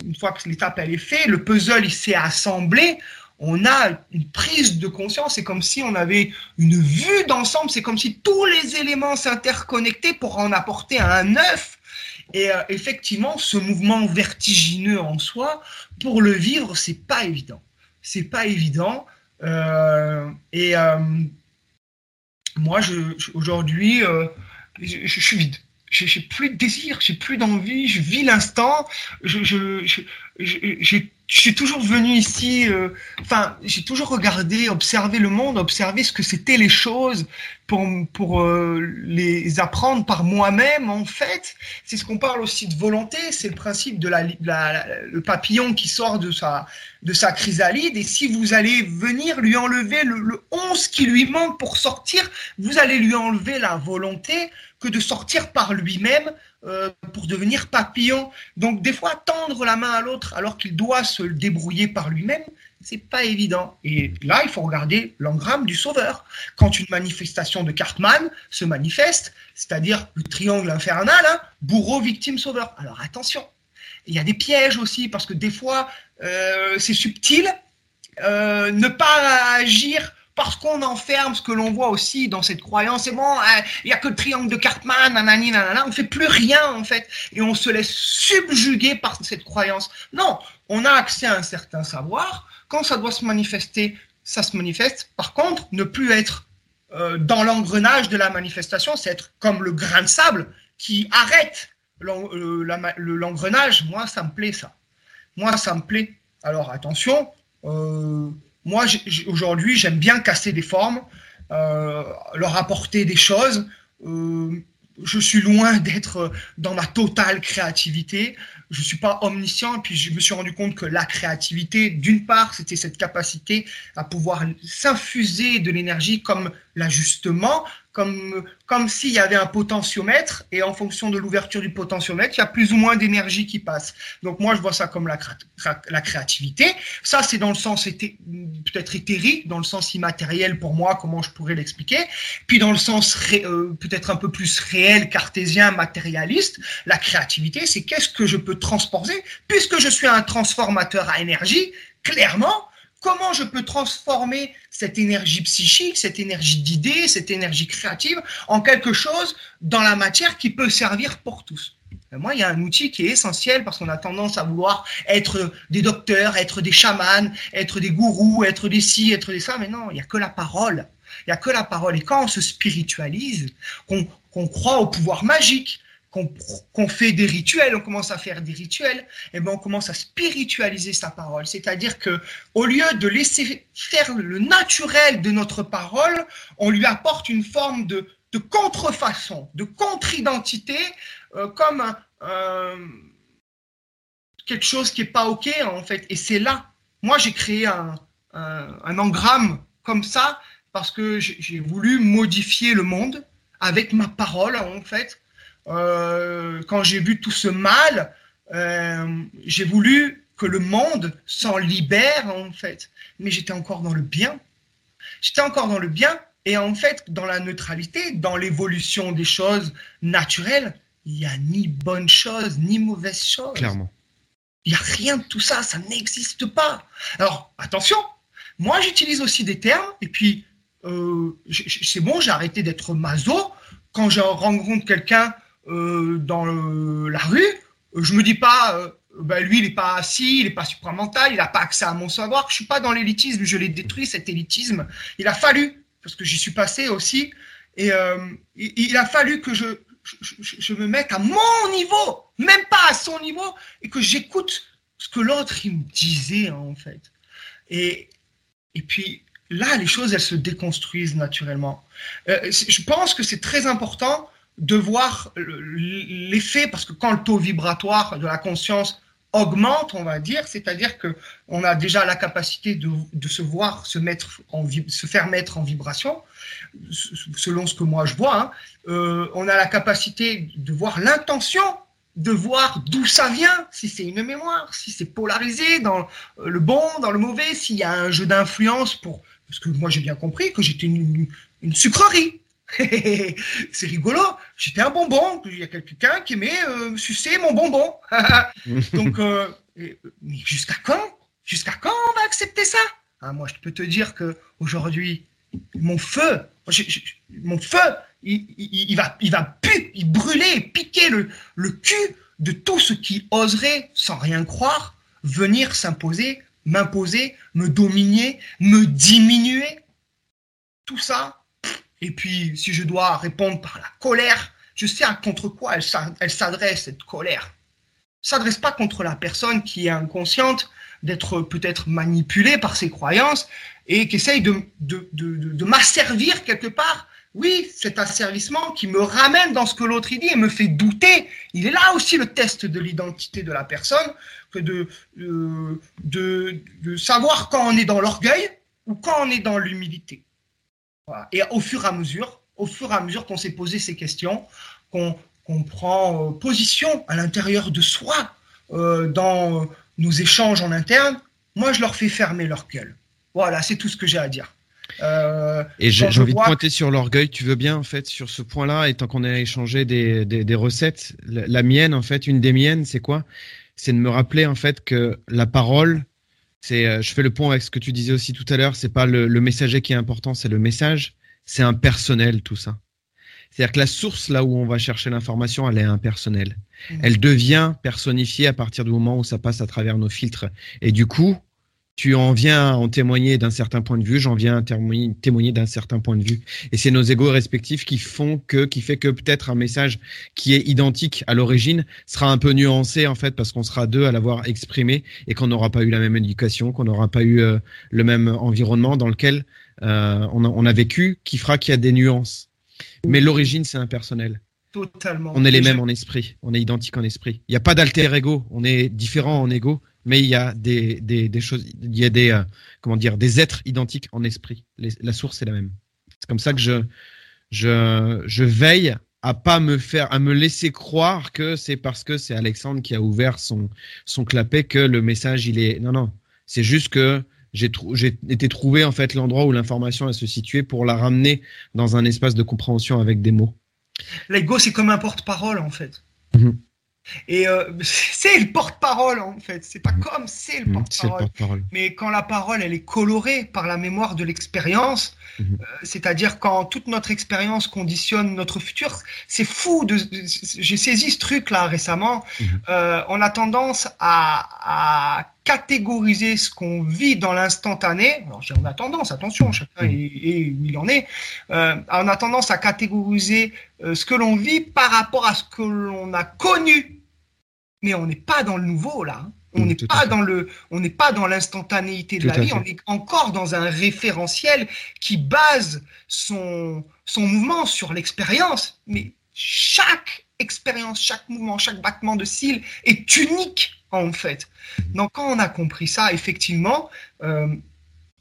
une fois que l'étape est faite, le puzzle s'est assemblé, on a une prise de conscience. C'est comme si on avait une vue d'ensemble. C'est comme si tous les éléments s'interconnectaient pour en apporter un neuf. Et euh, effectivement, ce mouvement vertigineux en soi, pour le vivre, c'est pas évident. C'est pas évident. Euh, et moi, je, aujourd'hui, euh, je, suis vide. J'ai plus de désir, j'ai plus d'envie, je vis l'instant. Je, je, suis toujours venu ici, euh, enfin, j'ai toujours regardé, observé le monde, observé ce que c'était les choses pour, pour euh, les apprendre par moi-même, en fait. C'est ce qu'on parle aussi de volonté, c'est le principe de la, la, le papillon qui sort de sa, de sa chrysalide, et si vous allez venir lui enlever le, le 11 qui lui manque pour sortir, vous allez lui enlever la volonté de sortir par lui-même euh, pour devenir papillon. Donc des fois, tendre la main à l'autre alors qu'il doit se débrouiller par lui-même, c'est pas évident. Et là, il faut regarder l'engramme du sauveur. Quand une manifestation de Cartman se manifeste, c'est-à-dire le triangle infernal, hein, bourreau, victime, sauveur. Alors attention, il y a des pièges aussi parce que des fois, euh, c'est subtil. Euh, ne pas agir parce qu'on enferme ce que l'on voit aussi dans cette croyance. C'est bon, hein, il y a que le triangle de Cartman, nanani, nanana. On fait plus rien en fait, et on se laisse subjuguer par cette croyance. Non, on a accès à un certain savoir. Quand ça doit se manifester, ça se manifeste. Par contre, ne plus être euh, dans l'engrenage de la manifestation, c'est être comme le grain de sable qui arrête euh, l'engrenage. Moi, ça me plaît ça. Moi, ça me plaît. Alors attention. Euh, moi, aujourd'hui, j'aime bien casser des formes, euh, leur apporter des choses. Euh, je suis loin d'être dans ma totale créativité. je suis pas omniscient. Puis je me suis rendu compte que la créativité, d'une part, c'était cette capacité à pouvoir s'infuser de l'énergie comme l'ajustement, comme, comme s'il y avait un potentiomètre et en fonction de l'ouverture du potentiomètre, il y a plus ou moins d'énergie qui passe. Donc moi, je vois ça comme la, la créativité. Ça, c'est dans le sens peut-être éthérique, dans le sens immatériel pour moi, comment je pourrais l'expliquer. Puis dans le sens euh, peut-être un peu plus réel, cartésien, matérialiste, la créativité, c'est qu'est-ce que je peux transporter, puisque je suis un transformateur à énergie, clairement, comment je peux transformer cette énergie psychique, cette énergie d'idées, cette énergie créative en quelque chose dans la matière qui peut servir pour tous. moi, il y a un outil qui est essentiel parce qu'on a tendance à vouloir être des docteurs, être des chamans, être des gourous, être des ci, être des ça, mais non, il n'y a que la parole. Il n'y a que la parole. Et quand on se spiritualise, qu'on croit au pouvoir magique, qu'on fait des rituels, on commence à faire des rituels, et eh ben on commence à spiritualiser sa parole. C'est-à-dire que au lieu de laisser faire le naturel de notre parole, on lui apporte une forme de, contrefaçon, de contre-identité, euh, comme quelque chose qui est pas ok en fait. Et c'est là, moi j'ai créé un, un engramme comme ça parce que j'ai voulu modifier le monde avec ma parole en fait euh, quand j'ai vu tout ce mal, euh, j'ai voulu que le monde s'en libère en fait. Mais j'étais encore dans le bien. J'étais encore dans le bien et en fait dans la neutralité, dans l'évolution des choses naturelles, il n'y a ni bonne chose ni mauvaise chose. Clairement. Il n'y a rien de tout ça, ça n'existe pas. Alors attention, moi j'utilise aussi des termes et puis euh, c'est bon, j'ai arrêté d'être maso. Quand je rencontre quelqu'un dans la rue, je me dis pas, euh, bah, lui, il n'est pas assis, il n'est pas supramental, il n'a pas accès à mon savoir. Je suis pas dans l'élitisme, je l'ai détruit cet élitisme. Il a fallu, parce que j'y suis passé aussi, et euh, il, a fallu que je, me mette à mon niveau, même pas à son niveau, et que j'écoute ce que l'autre il me disait en fait. Et, et puis là, les choses elles se déconstruisent naturellement. je pense que c'est très important de voir l'effet, parce que quand le taux vibratoire de la conscience augmente, on va dire, c'est-à-dire que on a déjà la capacité de, se voir se mettre en se faire mettre en vibration, selon ce que moi je vois. Hein. Euh, on a la capacité de voir l'intention, de voir d'où ça vient, si c'est une mémoire, si c'est polarisé dans le bon, dans le mauvais, s'il y a un jeu d'influence pour, parce que moi j'ai bien compris que j'étais une, une sucrerie. c'est rigolo. J'étais un bonbon. Il y a quelqu'un qui aimait euh, sucer mon bonbon. Donc, euh, jusqu'à quand? Jusqu'à quand on va accepter ça? Ah, Moi, je peux te dire que aujourd'hui, mon feu, mon feu, il, va, il va il brûler, piquer le, le cul de tout ce qui oserait, sans rien croire, venir s'imposer, m'imposer, me dominer, me diminuer. Tout ça, et puis, si je dois répondre par la colère, je sais contre quoi elle s'adresse, cette colère. S'adresse pas contre la personne qui est inconsciente d'être peut-être manipulée par ses croyances et qui essaye de, m'asservir quelque part. Oui, cet asservissement qui me ramène dans ce que l'autre dit et me fait douter. Il est là aussi le test de l'identité de la personne, que de, de savoir quand on est dans l'orgueil ou quand on est dans l'humilité. Et au fur et à mesure, au fur et à mesure qu'on s'est posé ces questions, qu'on prend euh, position à l'intérieur de soi, euh, dans nos échanges en interne, moi je leur fais fermer leur gueule. Voilà, c'est tout ce que j'ai à dire. Euh, et j'ai envie de pointer sur l'orgueil, tu veux bien en fait sur ce point-là, et tant qu'on a échangé des, des, recettes, la, mienne en fait, une des miennes, c'est quoi? C'est de me rappeler en fait que la parole, c'est, euh, je fais le point avec ce que tu disais aussi tout à l'heure. C'est pas le, messager qui est important, c'est le message. C'est impersonnel tout ça. C'est-à-dire que la source là où on va chercher l'information, elle est impersonnelle. Mmh. Elle devient personnifiée à partir du moment où ça passe à travers nos filtres. Et du coup, tu en viens en témoigner d'un certain point de vue, j'en viens témoigner, témoigner d'un certain point de vue. Et c'est nos égos respectifs qui font que, qui fait que peut-être un message qui est identique à l'origine sera un peu nuancé en fait parce qu'on sera deux à l'avoir exprimé et qu'on n'aura pas eu la même éducation, qu'on n'aura pas eu euh, le même environnement dans lequel euh, on, a, on, a, vécu, qui fera qu'il y a des nuances. Mais l'origine c'est impersonnel. Totalement. On est les mêmes en esprit, on est identiques en esprit. Il n'y a pas d'alter ego, on est différents en ego, mais il y a des, des, des choses, il y a des, euh, comment dire, des êtres identiques en esprit. la source est la même. C'est comme ça que je, je, je veille à pas me faire, à me laisser croire que c'est parce que c'est Alexandre qui a ouvert son, son clapet que le message il est. Non, non. C'est juste que j'ai j'ai été trouvé en fait l'endroit où l'information se situait pour la ramener dans un espace de compréhension avec des mots. L'ego, c'est comme un porte-parole, en fait. Mhm. Et euh, c'est le porte-parole, en fait. C'est pas mhm. comme, c'est le porte-parole. Mais quand la parole, elle est colorée par la mémoire de l'expérience, euh, c'est-à-dire quand toute notre expérience conditionne notre futur, c'est fou. De, j'ai saisi ce truc-là récemment. Euh, on a tendance à, à catégoriser ce qu'on vit dans l'instantané. Alors, on a tendance, attention, chacun est, où il en est. Euh, on a tendance à catégoriser ce que l'on vit par rapport à ce que l'on a connu. Mais on n'est pas dans le nouveau, là. Hein. On n'est pas dans le, on n'est pas dans l'instantanéité de la vie. On est encore dans un référentiel qui base son, son mouvement sur l'expérience. Mais chaque expérience, chaque mouvement, chaque battement de cils est unique en fait. Donc quand on a compris ça, effectivement, euh,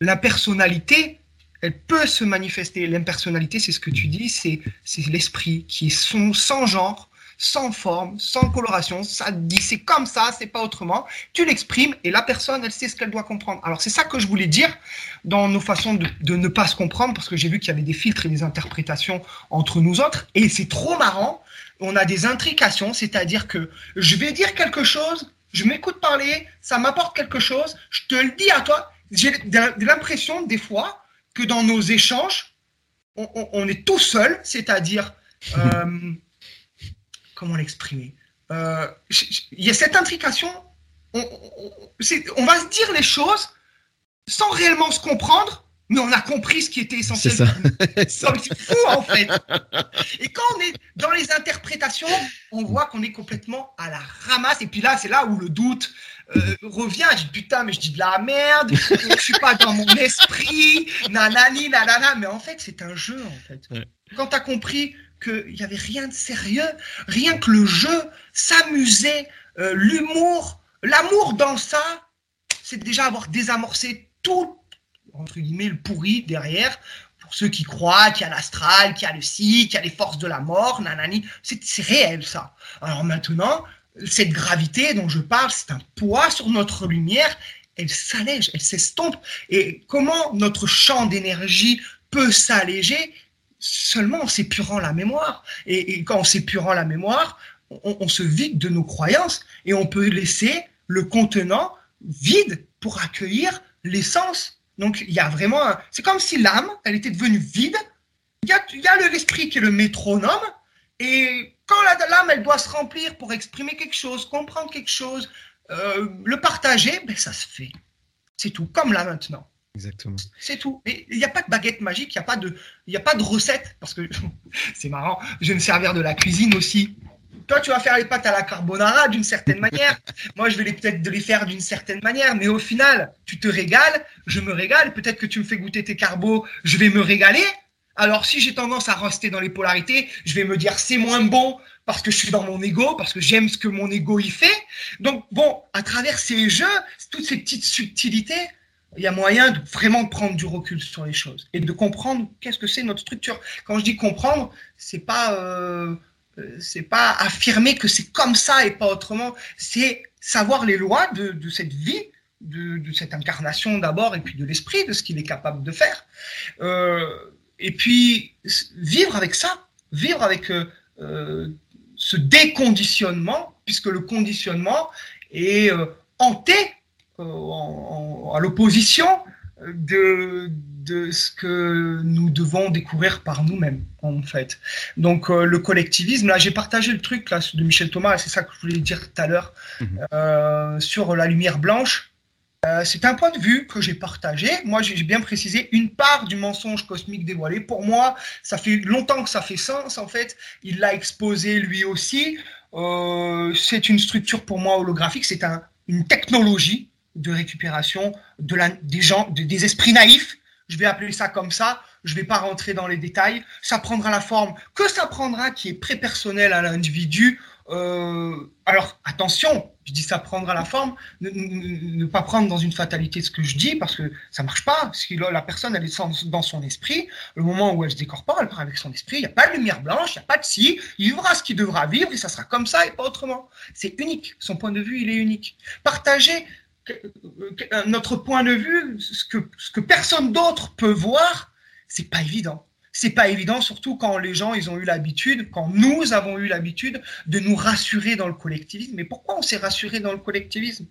la personnalité, elle peut se manifester. L'impersonnalité, c'est ce que tu dis, c'est l'esprit qui est son, sans genre, sans forme, sans coloration. Ça dit c'est comme ça, c'est pas autrement. Tu l'exprimes et la personne, elle sait ce qu'elle doit comprendre. Alors c'est ça que je voulais dire dans nos façons de, de ne pas se comprendre parce que j'ai vu qu'il y avait des filtres et des interprétations entre nous autres et c'est trop marrant. On a des intrications, c'est-à-dire que je vais dire quelque chose, je m'écoute parler, ça m'apporte quelque chose, je te le dis à toi. J'ai l'impression des fois que dans nos échanges, on, est tout seul, c'est-à-dire, euh, comment l'exprimer euh, Il y a cette intrication, on, on, va se dire les choses sans réellement se comprendre, mais on a compris ce qui était essentiel. C'est ça. c'est fou en fait. Et quand on est dans les interprétations, on voit qu'on est complètement à la ramasse. Et puis là, c'est là où le doute euh, revient. Je dis putain, mais je dis de la merde. je suis pas dans mon esprit. Nanani, nanana. Mais en fait, c'est un jeu en fait. Quand tu as compris qu'il n'y avait rien de sérieux, rien que le jeu, s'amuser, euh, l'humour, l'amour dans ça, c'est déjà avoir désamorcé tout entre guillemets, le pourri derrière, pour ceux qui croient qu'il y a l'astral, qu'il y a le si, qu'il y a les forces de la mort, nanani. C'est réel, ça. Alors maintenant, cette gravité dont je parle, c'est un poids sur notre lumière, elle s'allège, elle s'estompe. Et comment notre champ d'énergie peut s'alléger Seulement en s'épurant la mémoire. Et, quand en s'épurant la mémoire, on, on se vide de nos croyances et on peut laisser le contenant vide pour accueillir l'essence donc, il y a vraiment. C'est comme si l'âme, elle était devenue vide. Il y a, il y a l'esprit qui est le métronome. Et quand l'âme, elle doit se remplir pour exprimer quelque chose, comprendre quelque chose, euh, le partager, ben, ça se fait. C'est tout. Comme là maintenant. Exactement. C'est tout. Et il n'y a pas de baguette magique, il n'y a, pas de, il a pas de recette. Parce que c'est marrant, je vais me servir de la cuisine aussi. Toi, tu vas faire les pâtes à la carbonara d'une certaine manière. Moi, je vais peut-être de les faire d'une certaine manière. Mais au final, tu te régales, je me régale. Peut-être que tu me fais goûter tes carbos, je vais me régaler. Alors, si j'ai tendance à rester dans les polarités, je vais me dire c'est moins bon parce que je suis dans mon ego, parce que j'aime ce que mon ego y fait. Donc, bon, à travers ces jeux, toutes ces petites subtilités, il y a moyen de vraiment prendre du recul sur les choses et de comprendre qu'est-ce que c'est notre structure. Quand je dis comprendre, c'est pas euh, euh, c'est pas affirmer que c'est comme ça et pas autrement, c'est savoir les lois de, cette vie, de, cette incarnation d'abord, et puis de l'esprit, de ce qu'il est capable de faire. Euh, et puis vivre avec ça, vivre avec euh, ce déconditionnement, puisque le conditionnement est hanté à l'opposition de, de ce que nous devons découvrir par nous-mêmes, en fait. Donc, euh, le collectivisme, là, j'ai partagé le truc là, de Michel Thomas, c'est ça que je voulais dire tout à l'heure, mhm. euh, sur la lumière blanche. Euh, c'est un point de vue que j'ai partagé. Moi, j'ai bien précisé une part du mensonge cosmique dévoilé. Pour moi, ça fait longtemps que ça fait sens, en fait. Il l'a exposé lui aussi. c'est une structure pour moi holographique, c'est un, une technologie de récupération de la, des gens, des esprits naïfs, je vais appeler ça comme ça, Je vais pas rentrer dans les détails. Ça prendra la forme que ça prendra, qui est très-personnelle à l'individu. Euh, alors attention, je dis ça prendra la forme, ne, pas prendre dans une fatalité ce que je dis parce que ça marche pas. La personne elle est dans son esprit. Le moment où elle se décorpore, elle part avec son esprit. Il n'y a pas de lumière blanche, il n'y a pas de si. Il vivra ce qu'il devra vivre et ça sera comme ça et pas autrement. C'est unique. Son point de vue, il est unique. Partager notre point de vue, ce que, ce que personne d'autre peut voir, c'est pas évident. C'est pas évident, surtout quand les gens ils ont eu l'habitude, quand nous avons eu l'habitude de nous rassurer dans le collectivisme. Mais pourquoi on s'est rassuré dans le collectivisme?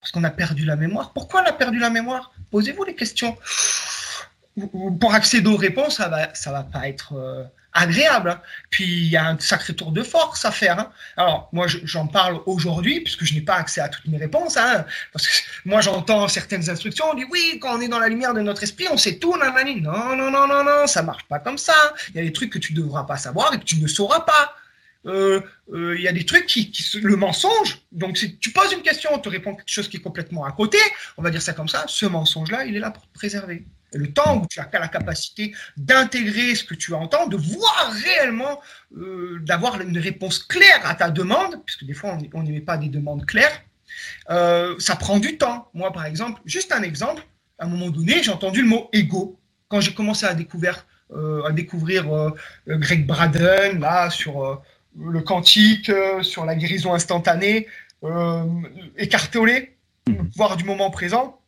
Parce qu'on a perdu la mémoire. Pourquoi on a perdu la mémoire? Posez-vous les questions. Pour accéder aux réponses, ça va, ça va pas être euh, agréable. Hein. Puis il y a un sacré tour de force à faire. Hein. Alors moi j'en parle aujourd'hui puisque je n'ai pas accès à toutes mes réponses. Hein, parce que moi j'entends certaines instructions, on dit oui quand on est dans la lumière de notre esprit on sait tout. Nanani. Non non non non non ça marche pas comme ça. Il y a des trucs que tu devras pas savoir et que tu ne sauras pas. Euh, euh, il y a des trucs qui, qui le mensonge. Donc si tu poses une question, on te répond quelque chose qui est complètement à côté. On va dire ça comme ça. Ce mensonge là il est là pour te préserver le temps où tu as la capacité d'intégrer ce que tu entends, de voir réellement, euh, d'avoir une réponse claire à ta demande, puisque des fois on n'émet pas des demandes claires, euh, ça prend du temps. Moi, par exemple, juste un exemple, à un moment donné, j'ai entendu le mot ego quand j'ai commencé à découvrir, euh, à découvrir Greg Braden là sur le quantique, sur la guérison instantanée, écartolé, mhm. voire du moment présent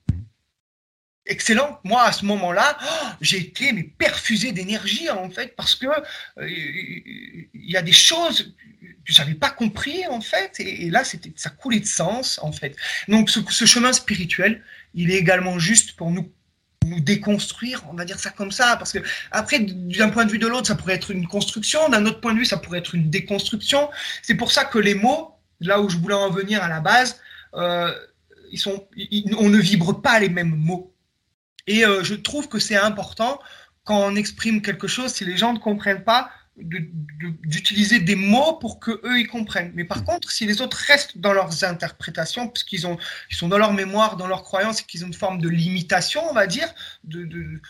excellent. Moi, à ce moment-là, oh, j'ai été mais perfusé d'énergie en fait parce que euh, il y a des choses que j'avais pas compris en fait et, là c'était ça coulait de sens en fait. Donc ce, chemin spirituel, il est également juste pour nous déconstruire, on va dire ça comme ça, parce que après, d'un point de vue de l'autre, ça pourrait être une construction, d'un autre point de vue, ça pourrait être une déconstruction. C'est pour ça que les mots, là où je voulais en venir à la base, euh, ils sont, on ne vibre pas les mêmes mots. Et euh, je trouve que c'est important quand on exprime quelque chose, si les gens ne comprennent pas, d'utiliser des mots pour que eux ils comprennent. Mais par contre, si les autres restent dans leurs interprétations, puisqu'ils ont, ils sont dans leur mémoire, dans leurs croyances, et qu'ils ont une forme de limitation, on va dire, de,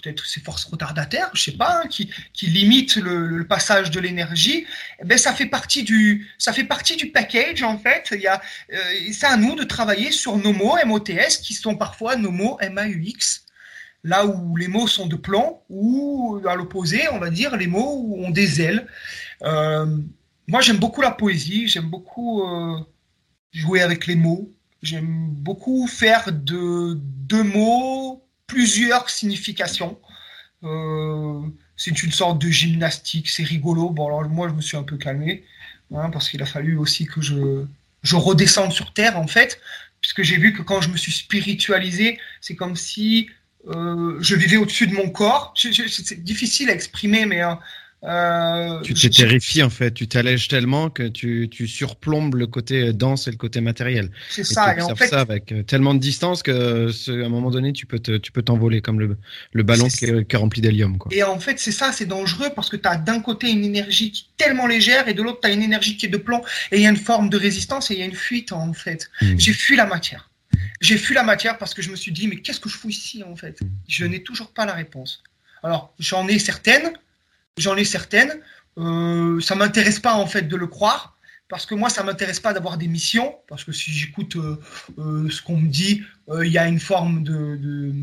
peut-être ces forces retardataires, je sais pas, hein, qui, limitent le, passage de l'énergie, eh ben ça fait partie du ça fait partie du package en fait. Il y a euh, c'est à nous de travailler sur nos mots MOTS qui sont parfois nos mots MAUX, là où les mots sont de plomb ou à l'opposé, on va dire les mots ont des ailes. Euh, moi j'aime beaucoup la poésie, j'aime beaucoup euh, jouer avec les mots, j'aime beaucoup faire de deux mots plusieurs significations. Euh, c'est une sorte de gymnastique, c'est rigolo. Bon, alors moi, je me suis un peu calmé, hein, parce qu'il a fallu aussi que je, je redescende sur Terre, en fait, puisque j'ai vu que quand je me suis spiritualisé, c'est comme si euh, je vivais au-dessus de mon corps. C'est difficile à exprimer, mais hein, euh, tu te terrifies en fait, tu t'allèges tellement que tu, tu, surplombes le côté dense et le côté matériel. C'est ça. Et en fait... ça avec euh, tellement de distance que à un moment donné, tu peux tu peux t'envoler comme le, le ballon qui est, rempli d'hélium. Et en fait, c'est ça, c'est dangereux parce que tu as d'un côté une énergie qui est tellement légère et de l'autre, tu as une énergie qui est de plomb et il y a une forme de résistance et il y a une fuite en fait. Mmh. J'ai fui la matière. J'ai fui la matière parce que je me suis dit, mais qu'est-ce que je fous ici en fait? Je n'ai toujours pas la réponse. Alors, j'en ai certaines, j'en ai certaines. Euh, ça m'intéresse pas en fait de le croire parce que moi ça m'intéresse pas d'avoir des missions parce que si j'écoute euh, euh, ce qu'on me dit, euh, il y a une forme de de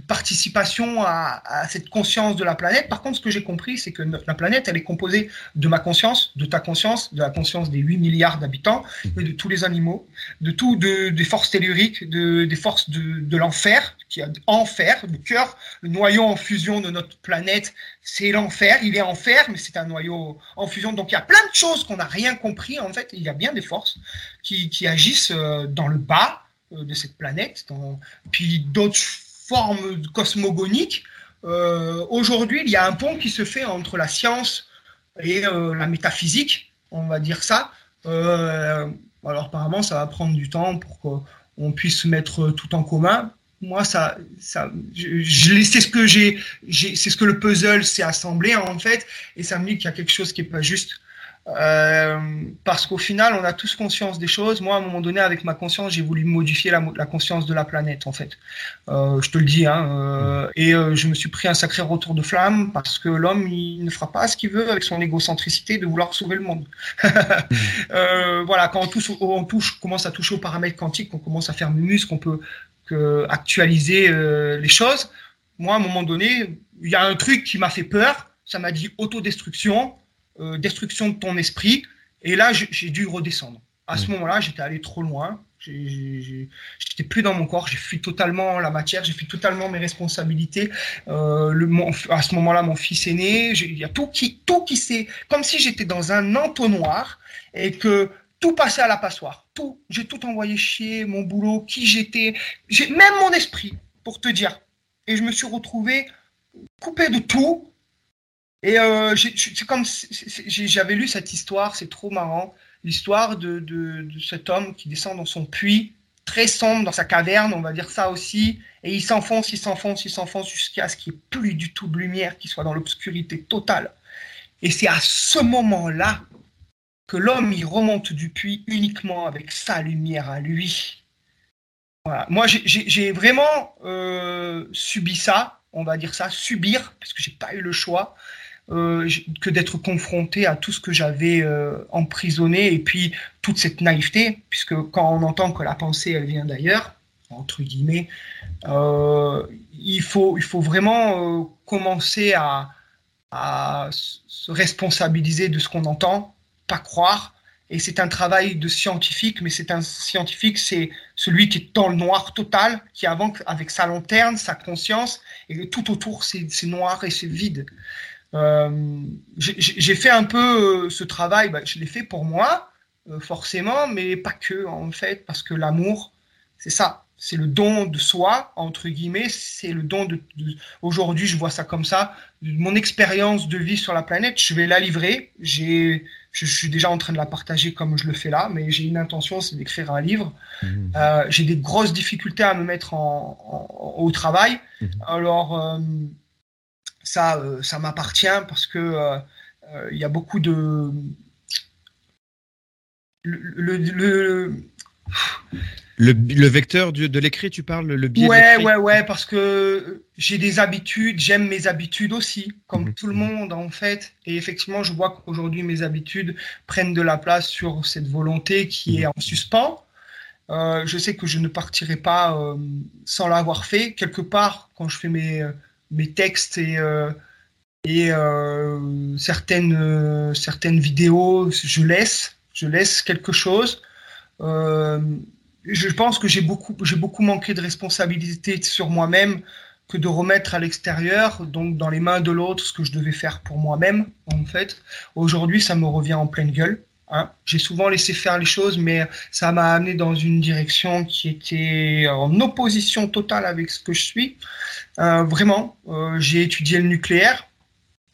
participation à, cette conscience de la planète. Par contre, ce que j'ai compris, c'est que la planète, elle est composée de ma conscience, de ta conscience, de la conscience des 8 milliards d'habitants, et mhm. de tous les animaux, de tout, de, des forces telluriques, de, des forces de, de l'enfer, qui a enfer, le cœur, le noyau en fusion de notre planète, c'est l'enfer. Il est enfer, mais c'est un noyau en fusion. Donc il y a plein de choses qu'on n'a rien compris. En fait, il y a bien des forces qui, qui agissent euh, dans le bas euh, de cette planète, dans, puis d'autres forme cosmogonique, euh, aujourd'hui, il y a un pont qui se fait entre la science et euh, la métaphysique, on va dire ça. Euh, alors apparemment, ça va prendre du temps pour qu'on puisse mettre tout en commun. Moi, ça, ça, je, c'est ce que j'ai, c'est ce que le puzzle s'est assemblé en fait, et ça me dit qu'il y a quelque chose qui est pas juste. Euh, parce qu'au final, on a tous conscience des choses. Moi, à un moment donné, avec ma conscience, j'ai voulu modifier la, conscience de la planète, en fait. Euh, je te le dis. Hein, euh, et euh, je me suis pris un sacré retour de flamme parce que l'homme, il ne fera pas ce qu'il veut avec son égocentricité de vouloir sauver le monde. Euh, voilà, quand on, touche, on touche, commence à toucher aux paramètres quantiques, on commence à faire mumus, qu'on peut que, actualiser les choses. Moi, à un moment donné, il y a un truc qui m'a fait peur. Ça m'a dit autodestruction euh, destruction de ton esprit. Et là, j'ai dû redescendre. À ce moment-là, j'étais allé trop loin. J'étais plus dans mon corps. J'ai fui totalement la matière. J'ai fui totalement mes responsabilités. Euh, le, à ce moment-là, mon fils est né. Il y a tout qui, tout qui s'est, comme si j'étais dans un entonnoir et que tout passait à la passoire. Tout, j'ai tout envoyé chier, mon boulot, qui j'étais, j'ai même mon esprit, pour te dire. Et je me suis retrouvé coupé de tout et euh, c'est comme j'avais lu cette histoire, c'est trop marrant, l'histoire de, cet homme qui descend dans son puits, très sombre, dans sa caverne, on va dire ça aussi, et il s'enfonce, il s'enfonce, il s'enfonce jusqu'à ce qu'il n'y ait plus du tout de lumière, qu'il soit dans l'obscurité totale. Et c'est à ce moment-là que l'homme il remonte du puits uniquement avec sa lumière à lui. Moi, j'ai vraiment euh, subi ça, on va dire ça, subir, parce que j'ai pas eu le choix. Euh, que d'être confronté à tout ce que j'avais euh, emprisonné et puis toute cette naïveté, puisque quand on entend que la pensée elle vient d'ailleurs, entre guillemets, euh, il, faut, il faut vraiment commencer à, se responsabiliser de ce qu'on entend, pas croire. Et c'est un travail de scientifique, mais c'est un scientifique, c'est celui qui est dans le noir total, qui avance avec sa lanterne, sa conscience, et tout autour c'est noir et c'est vide. Euh, j'ai fait un peu euh, ce travail, bah, je l'ai fait pour moi, euh, forcément, mais pas que, en fait, parce que l'amour, c'est ça, c'est le don de soi, entre guillemets, c'est le don de, aujourd'hui, je vois ça comme ça, mon expérience de vie sur la planète, je vais la livrer, j'ai, je, suis déjà en train de la partager comme je le fais là, mais j'ai une intention, c'est d'écrire un livre. Mmh. Euh, j'ai des grosses difficultés à me mettre en, en, au travail, mmh. alors euh, ça m'appartient parce que euh, euh, il y a beaucoup de le, le, le, vecteur de, de l'écrit, tu parles, le biais Ouais, ouais, ouais, parce que j'ai des habitudes, j'aime mes habitudes aussi, comme mhm. tout le monde en fait. Et effectivement, je vois qu'aujourd'hui, mes habitudes prennent de la place sur cette volonté qui est en suspens. Euh, je sais que je ne partirai pas euh, sans l'avoir fait. Quelque part, quand je fais mes, mes textes et, euh, euh, certaines, euh, certaines vidéos, je laisse, je laisse quelque chose. je pense que j'ai beaucoup, j'ai beaucoup manqué de responsabilité sur moi-même que de remettre à l'extérieur, donc dans les mains de l'autre, ce que je devais faire pour moi-même, en fait. Aujourd'hui, ça me revient en pleine gueule. Hein. J'ai souvent laissé faire les choses, mais ça m'a amené dans une direction qui était en opposition totale avec ce que je suis. Euh, vraiment, euh, j'ai étudié le nucléaire,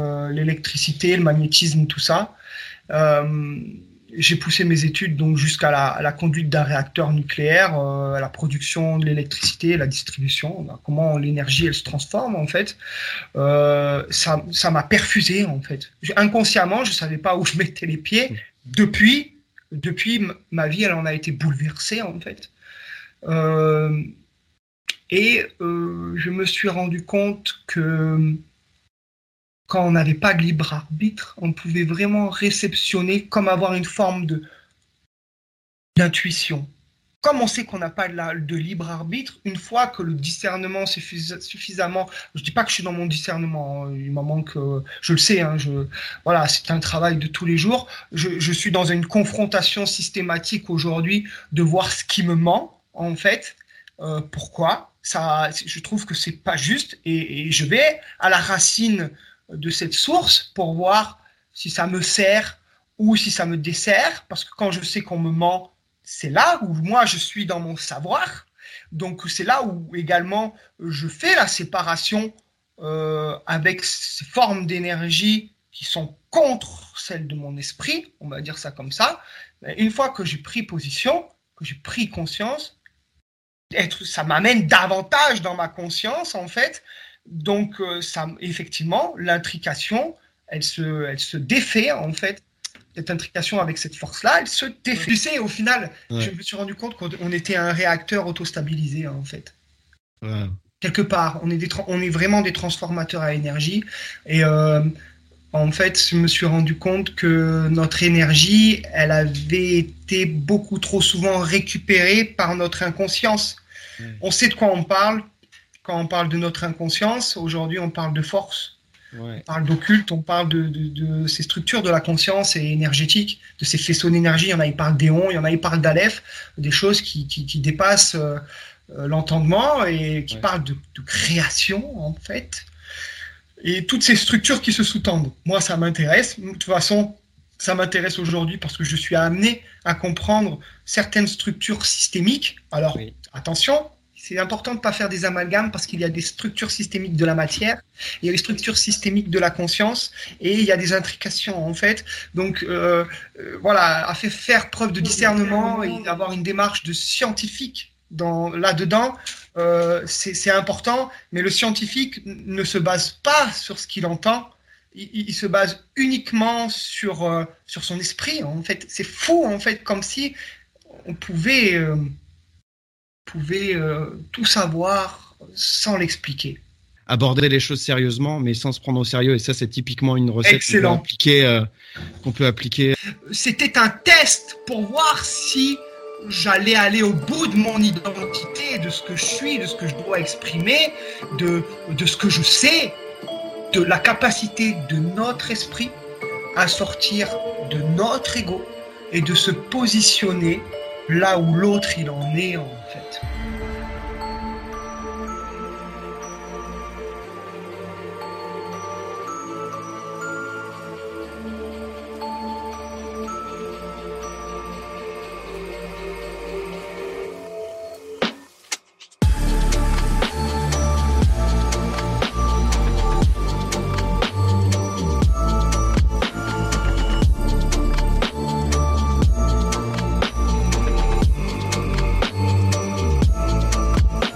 euh, l'électricité, le magnétisme, tout ça. j'ai poussé mes études donc jusqu'à la, conduite d'un réacteur nucléaire, à la production de l'électricité, la distribution, comment l'énergie elle se transforme en fait. ça, ça m'a perfusé en fait. Inconsciemment, je savais pas où je mettais les pieds. Depuis, depuis ma vie, elle en a été bouleversée en fait. Euh, et euh, je me suis rendu compte que quand on n'avait pas de libre arbitre, on pouvait vraiment réceptionner comme avoir une forme d'intuition. Comme on sait qu'on n'a pas de, de, libre arbitre, une fois que le discernement suffis, suffisamment, je dis pas que je suis dans mon discernement, hein, il m'en manque, euh, je le sais, hein, voilà, c'est un travail de tous les jours. Je, suis dans une confrontation systématique aujourd'hui de voir ce qui me ment, en fait, euh, pourquoi ça, je trouve que c'est pas juste et, je vais à la racine de cette source pour voir si ça me sert ou si ça me dessert, parce que quand je sais qu'on me ment, c'est là où moi je suis dans mon savoir. Donc c'est là où également je fais la séparation euh, avec ces formes d'énergie qui sont contre celles de mon esprit, on va dire ça comme ça. Une fois que j'ai pris position, que j'ai pris conscience, être, ça m'amène davantage dans ma conscience en fait. Donc euh, ça, effectivement, l'intrication, elle se, elle se défait en fait. Cette intrication avec cette force-là, elle se défaisait. Et au final, Ouais. je me suis rendu compte qu'on on était un réacteur autostabilisé, hein, en fait. Ouais. Quelque part, on est, des on est vraiment des transformateurs à énergie. Et euh, en fait, je me suis rendu compte que notre énergie, elle avait été beaucoup trop souvent récupérée par notre inconscience. Ouais. On sait de quoi on parle. Quand on parle de notre inconscience, aujourd'hui, on parle de force. Ouais. On parle d'occulte, on parle de, de- de ces structures de la conscience et énergétique, de ces faisceaux d'énergie. Il y en a, ils parlent d'éon, il y en a, ils parlent d'aleph, des choses qui, qui, qui dépassent euh, euh, l'entendement et qui Ouais. parlent de, de création, en fait. Et toutes ces structures qui se sous-tendent. Moi, ça m'intéresse. De toute façon, ça m'intéresse aujourd'hui parce que je suis amené à comprendre certaines structures systémiques. Alors, Oui. attention, c'est important de ne pas faire des amalgames parce qu'il y a des structures systémiques de la matière, il y a les structures systémiques de la conscience et il y a des intrications en fait. Donc euh, euh, voilà, à faire preuve de discernement et d'avoir une démarche de scientifique dans là-dedans, euh, c'est important. Mais le scientifique ne se base pas sur ce qu'il entend. Il, il- se base uniquement sur, sur son esprit. En fait, c'est fou en fait, comme si on pouvait pouvait euh, tout savoir sans l'expliquer. Aborder les choses sérieusement, mais sans se prendre au sérieux. Et ça, c'est typiquement une recette qu'on peut euh, peut appliquer. C'était un test pour voir si j'allais aller au bout de mon identité, de ce que je suis, de ce que je dois exprimer, de, de ce que je sais, de la capacité de notre esprit à sortir de notre ego et de se positionner là où l'autre il en est en fait.